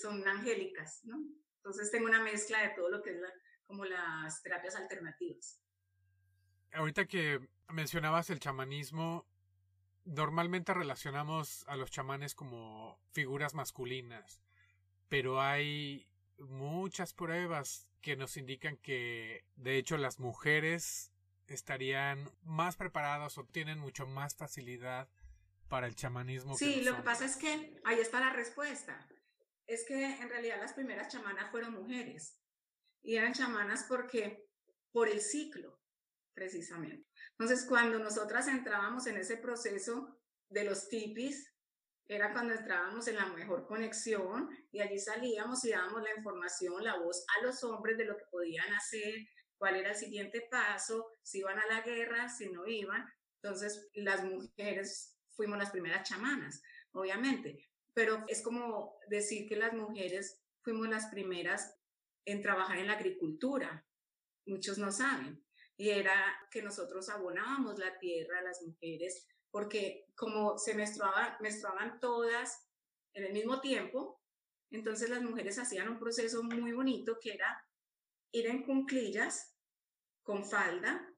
son angélicas, ¿no? Entonces tengo una mezcla de todo lo que es como las terapias alternativas. Ahorita que mencionabas el chamanismo, normalmente relacionamos a los chamanes como figuras masculinas, pero hay muchas pruebas que nos indican que de hecho las mujeres estarían más preparadas o tienen mucho más facilidad para el chamanismo. Sí, lo que pasa es que ahí está la respuesta. Es que en realidad las primeras chamanas fueron mujeres y eran chamanas porque por el ciclo, precisamente. Entonces, cuando nosotras entrábamos en ese proceso de los tipis, era cuando entrábamos en la mejor conexión y allí salíamos y dábamos la información, la voz a los hombres de lo que podían hacer, cuál era el siguiente paso, si iban a la guerra, si no iban. Entonces, las mujeres fuimos las primeras chamanas, obviamente, pero es como decir que las mujeres fuimos las primeras en trabajar en la agricultura. Muchos no saben. Y era que nosotros abonábamos la tierra las mujeres, porque como se menstruaban, menstruaban todas en el mismo tiempo, entonces las mujeres hacían un proceso muy bonito que era ir en cunclillas con falda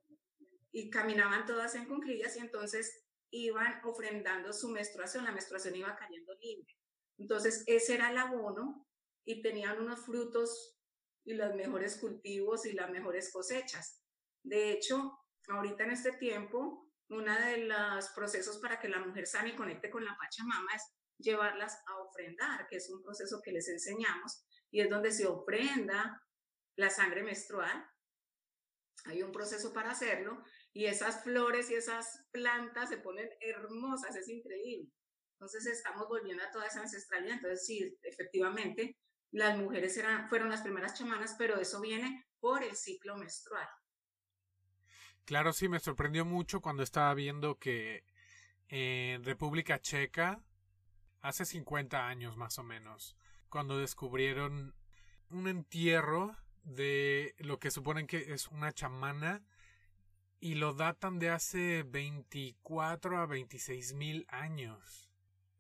y caminaban todas en cunclillas y entonces iban ofrendando su menstruación, la menstruación iba cayendo libre. Entonces, ese era el abono y tenían unos frutos y los mejores cultivos y las mejores cosechas. De hecho, ahorita en este tiempo, uno de los procesos para que la mujer sane y conecte con la Pachamama es llevarlas a ofrendar, que es un proceso que les enseñamos y es donde se ofrenda la sangre menstrual. Hay un proceso para hacerlo y esas flores y esas plantas se ponen hermosas, es increíble. Entonces estamos volviendo a toda esa ancestralidad. Entonces sí, efectivamente, las mujeres eran, fueron las primeras chamanas, pero eso viene por el ciclo menstrual. Claro, sí, me sorprendió mucho cuando estaba viendo que en República Checa, hace 50 años más o menos, cuando descubrieron un entierro de lo que suponen que es una chamana y lo datan de hace 24 a 26 mil años.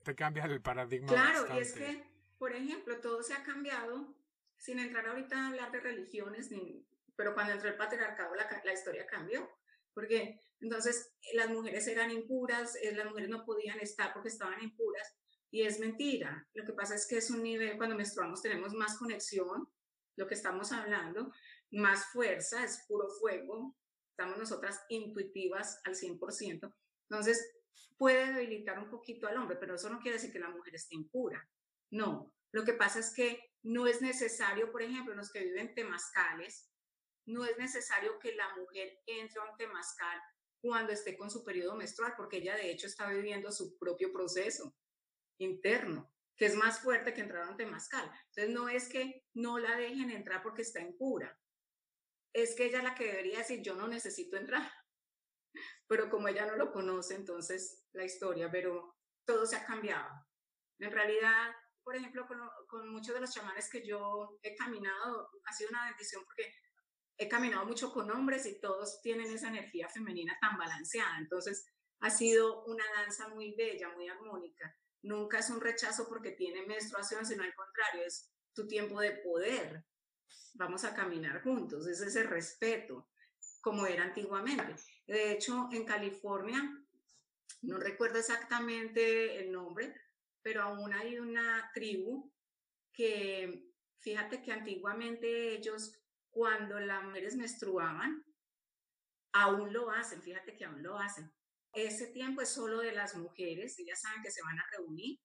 Te cambia el paradigma. Claro, y es que, por ejemplo, todo se ha cambiado, sin entrar ahorita a hablar de religiones, ni, pero cuando entró el patriarcado la, la historia cambió. Porque entonces las mujeres eran impuras, eh, las mujeres no podían estar porque estaban impuras, y es mentira. Lo que pasa es que es un nivel, cuando menstruamos tenemos más conexión, lo que estamos hablando, más fuerza, es puro fuego, estamos nosotras intuitivas al 100%, entonces puede debilitar un poquito al hombre, pero eso no quiere decir que la mujer esté impura, no. Lo que pasa es que no es necesario, por ejemplo, los que viven temazcales, no es necesario que la mujer entre a un temazcal cuando esté con su periodo menstrual, porque ella de hecho está viviendo su propio proceso interno, que es más fuerte que entrar a un temazcal. Entonces no es que no la dejen entrar porque está impura, es que ella es la que debería decir, yo no necesito entrar. *laughs* Pero como ella no lo conoce, entonces la historia, pero todo se ha cambiado. En realidad, por ejemplo, con, con muchos de los chamanes que yo he caminado, ha sido una bendición porque he caminado mucho con hombres y todos tienen esa energía femenina tan balanceada. Entonces, ha sido una danza muy bella, muy armónica. Nunca es un rechazo porque tiene menstruación, sino al contrario, es tu tiempo de poder, vamos a caminar juntos, es ese respeto, como era antiguamente. De hecho, en California, no recuerdo exactamente el nombre, pero aún hay una tribu que, fíjate que antiguamente ellos, cuando las mujeres menstruaban, aún lo hacen, fíjate que aún lo hacen. Ese tiempo es solo de las mujeres, ellas saben que se van a reunir.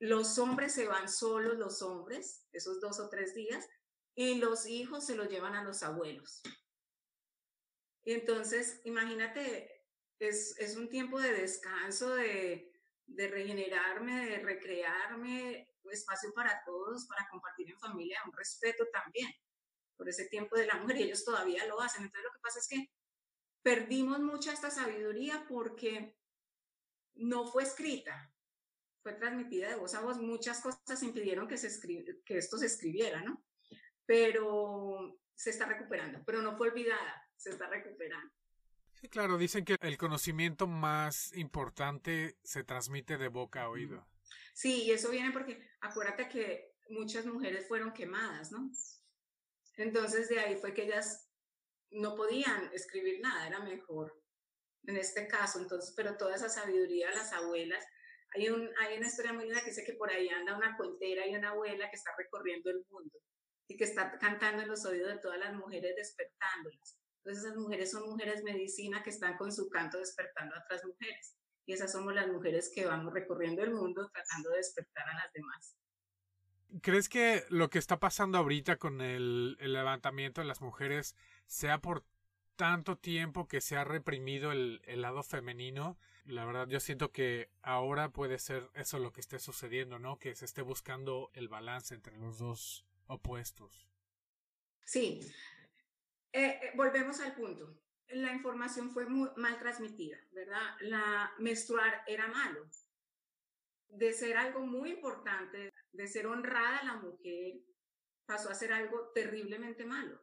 Los hombres se van solos, los hombres, esos dos o tres días, y los hijos se los llevan a los abuelos. Entonces, imagínate, es, es un tiempo de descanso, de, de regenerarme, de recrearme, espacio para todos, para compartir en familia, un respeto también por ese tiempo de la mujer y ellos todavía lo hacen. Entonces lo que pasa es que perdimos mucha esta sabiduría porque no fue escrita, fue transmitida de voz a voz. Muchas cosas impidieron que, se que esto se escribiera, ¿no? pero se está recuperando, pero no fue olvidada, se está recuperando. Sí, claro, dicen que el conocimiento más importante se transmite de boca a oído. Sí, y eso viene porque acuérdate que muchas mujeres fueron quemadas, ¿no? Entonces de ahí fue que ellas no podían escribir nada, era mejor en este caso, entonces, pero toda esa sabiduría las abuelas. Hay, hay una historia muy linda que dice que por ahí anda una cuentera y una abuela que está recorriendo el mundo y que está cantando en los oídos de todas las mujeres despertándolas. Entonces esas mujeres son mujeres medicina que están con su canto despertando a otras mujeres. Y esas somos las mujeres que vamos recorriendo el mundo tratando de despertar a las demás. ¿Crees que lo que está pasando ahorita con el, levantamiento de las mujeres sea por tanto tiempo que se ha reprimido el, el, lado femenino, la verdad yo siento que ahora puede ser eso lo que esté sucediendo, ¿no? Que se esté buscando el balance entre los dos opuestos. Sí, eh, eh, volvemos al punto. La información fue muy mal transmitida, ¿verdad? La menstruar era malo. De ser algo muy importante, de ser honrada la mujer, pasó a ser algo terriblemente malo.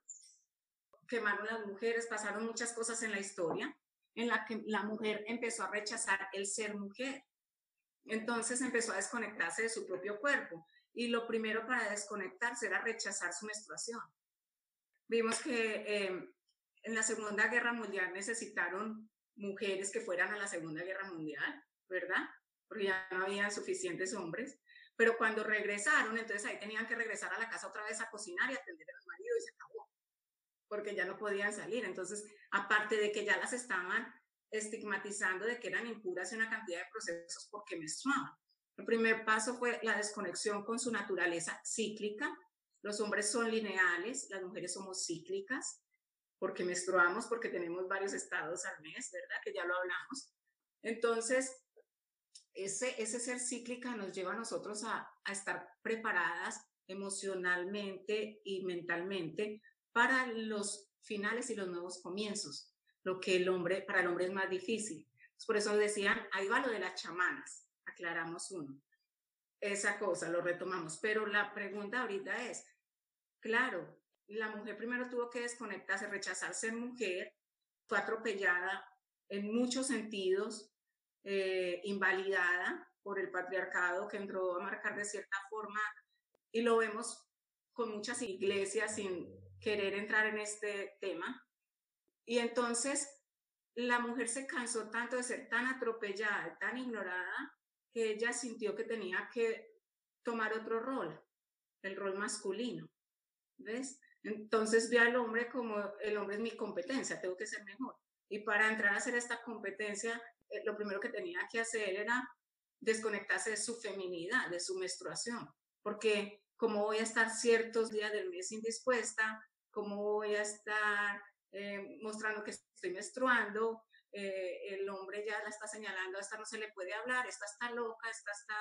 Quemaron las mujeres, pasaron muchas cosas en la historia en la que la mujer empezó a rechazar el ser mujer. Entonces empezó a desconectarse de su propio cuerpo y lo primero para desconectarse era rechazar su menstruación. Vimos que em, en la Segunda Guerra Mundial necesitaron mujeres que fueran a la Segunda Guerra Mundial, ¿verdad? Porque ya no había suficientes hombres. Pero cuando regresaron, entonces ahí tenían que regresar a la casa otra vez a cocinar y atender al marido y se acabó, porque ya no podían salir. Entonces, aparte de que ya las estaban estigmatizando de que eran impuras y una cantidad de procesos porque menstruaban. El primer paso fue la desconexión con su naturaleza cíclica. Los hombres son lineales, las mujeres somos cíclicas, porque menstruamos, porque tenemos varios estados al mes, ¿verdad? Que ya lo hablamos. Entonces, ese, ser cíclica nos lleva a nosotros a, estar preparadas emocionalmente y mentalmente para los finales y los nuevos comienzos, lo que el hombre, para el hombre es más difícil. Por eso decían, ahí va lo de las chamanas aclaramos uno. Esa cosa, lo retomamos. Pero la pregunta ahorita es, claro, la mujer primero tuvo que desconectarse, rechazar ser mujer, fue atropellada en muchos sentidos, eh, invalidada por el patriarcado que entró a marcar de cierta forma, y lo vemos con muchas iglesias sin querer entrar en este tema. Y entonces la mujer se cansó tanto de ser tan atropellada, tan ignorada, que ella sintió que tenía que tomar otro rol, el rol masculino. ¿Ves? Entonces ve al hombre como el hombre es mi competencia, tengo que ser mejor. Y para entrar a hacer esta competencia, eh, lo primero que tenía que hacer era desconectarse de su feminidad, de su menstruación, porque como voy a estar ciertos días del mes indispuesta, como voy a estar eh, mostrando que estoy menstruando, eh, el hombre ya la está señalando, a no se le puede hablar, esta está loca, esta está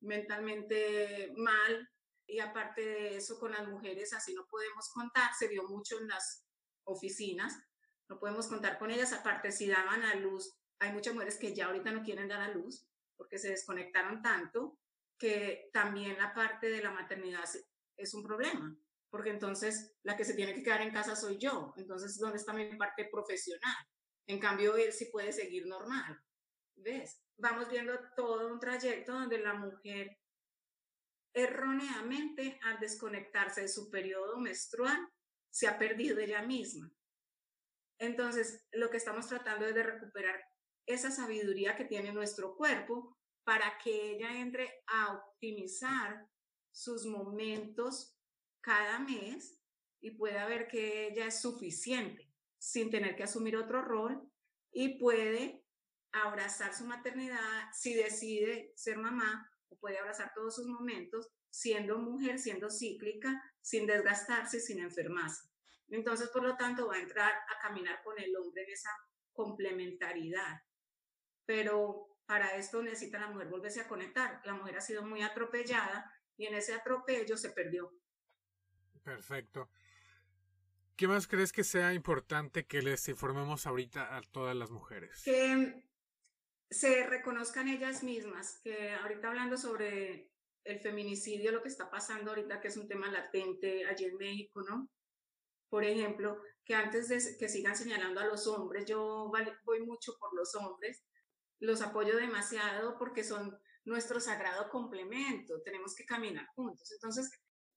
mentalmente mal. Y aparte de eso, con las mujeres así no podemos contar, se vio mucho en las oficinas, no podemos contar con ellas, aparte si daban a luz, hay muchas mujeres que ya ahorita no quieren dar a luz porque se desconectaron tanto que también la parte de la maternidad es un problema, porque entonces la que se tiene que quedar en casa soy yo, entonces ¿dónde está mi parte profesional? En cambio, él sí puede seguir normal. ¿Ves? Vamos viendo todo un trayecto donde la mujer erróneamente al desconectarse de su periodo menstrual se ha perdido ella misma. Entonces, lo que estamos tratando es de recuperar esa sabiduría que tiene nuestro cuerpo para que ella entre a optimizar sus momentos cada mes y pueda ver que ella es suficiente sin tener que asumir otro rol y puede abrazar su maternidad si decide ser mamá o puede abrazar todos sus momentos siendo mujer, siendo cíclica, sin desgastarse, sin enfermarse. Entonces, por lo tanto, va a entrar a caminar con el hombre en esa complementariedad. Pero para esto necesita la mujer volverse a conectar. La mujer ha sido muy atropellada y en ese atropello se perdió. Perfecto. ¿Qué más crees que sea importante que les informemos ahorita a todas las mujeres? Que se reconozcan ellas mismas, que ahorita hablando sobre el feminicidio, lo que está pasando ahorita, que es un tema latente allí en México, ¿no? Por ejemplo, que antes de que sigan señalando a los hombres, yo voy mucho por los hombres, los apoyo demasiado porque son nuestro sagrado complemento, tenemos que caminar juntos. Entonces,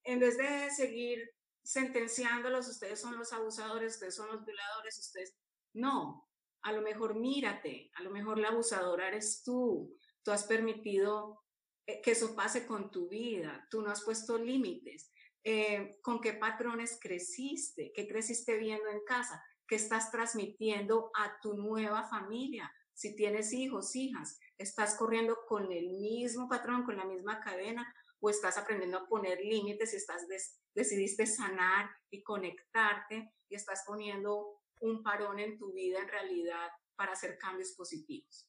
en vez de seguir sentenciándolos, ustedes son los abusadores, ustedes son los violadores, ustedes... No, a lo mejor mírate, a lo mejor la abusadora eres tú, tú has permitido eh, que eso pase con tu vida, tú no has puesto límites, eh, con qué patrones creciste, qué creciste viendo en casa, qué estás transmitiendo a tu nueva familia, si tienes hijos, hijas, estás corriendo con el mismo patrón, con la misma cadena, o estás aprendiendo a poner límites y estás decidiste sanar y conectarte y estás poniendo un parón en tu vida en realidad para hacer cambios positivos.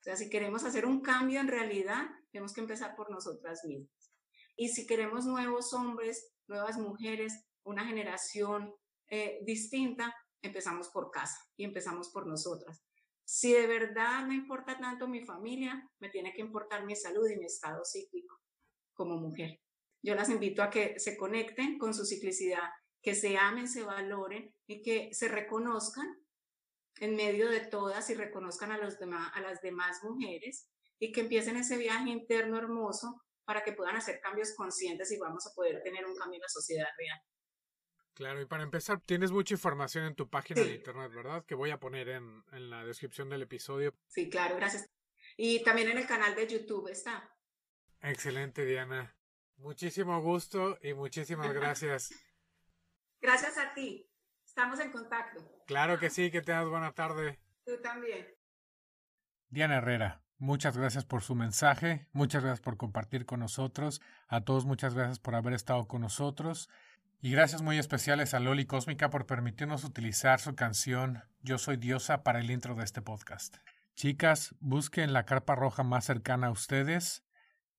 O sea, si queremos hacer un cambio en realidad, tenemos que empezar por nosotras mismas. Y si queremos nuevos hombres, nuevas mujeres, una generación eh, distinta, empezamos por casa y empezamos por nosotras. Si de verdad me importa tanto mi familia, me tiene que importar mi salud y mi estado psíquico como mujer. Yo las invito a que se conecten con su ciclicidad, que se amen, se valoren y que se reconozcan en medio de todas y reconozcan a, los demás, a las demás mujeres y que empiecen ese viaje interno hermoso para que puedan hacer cambios conscientes y vamos a poder tener un cambio en la sociedad real. Claro, y para empezar, tienes mucha información en tu página de internet, ¿verdad? Que voy a poner en, en la descripción del episodio. Sí, claro, gracias. Y también en el canal de YouTube está. Excelente, Diana. Muchísimo gusto y muchísimas gracias. *laughs* gracias a ti. Estamos en contacto. Claro que sí, que tengas buena tarde. Tú también. Diana Herrera, muchas gracias por su mensaje, muchas gracias por compartir con nosotros, a todos muchas gracias por haber estado con nosotros y gracias muy especiales a Loli Cósmica por permitirnos utilizar su canción Yo soy diosa para el intro de este podcast. Chicas, busquen la carpa roja más cercana a ustedes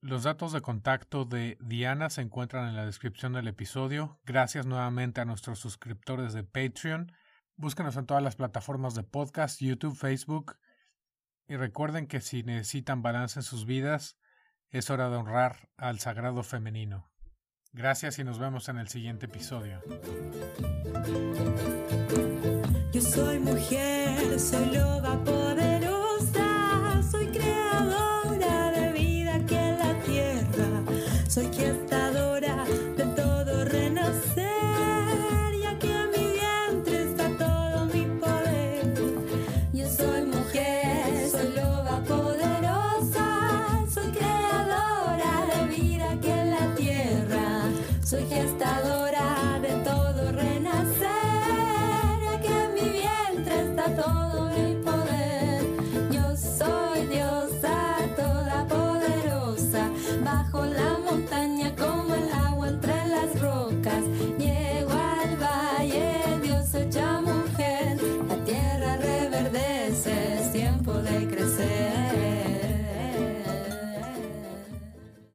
los datos de contacto de Diana se encuentran en la descripción del episodio. Gracias nuevamente a nuestros suscriptores de Patreon. Búsquenos en todas las plataformas de podcast, YouTube, Facebook. Y recuerden que si necesitan balance en sus vidas, es hora de honrar al sagrado femenino. Gracias y nos vemos en el siguiente episodio. Yo soy mujer, soy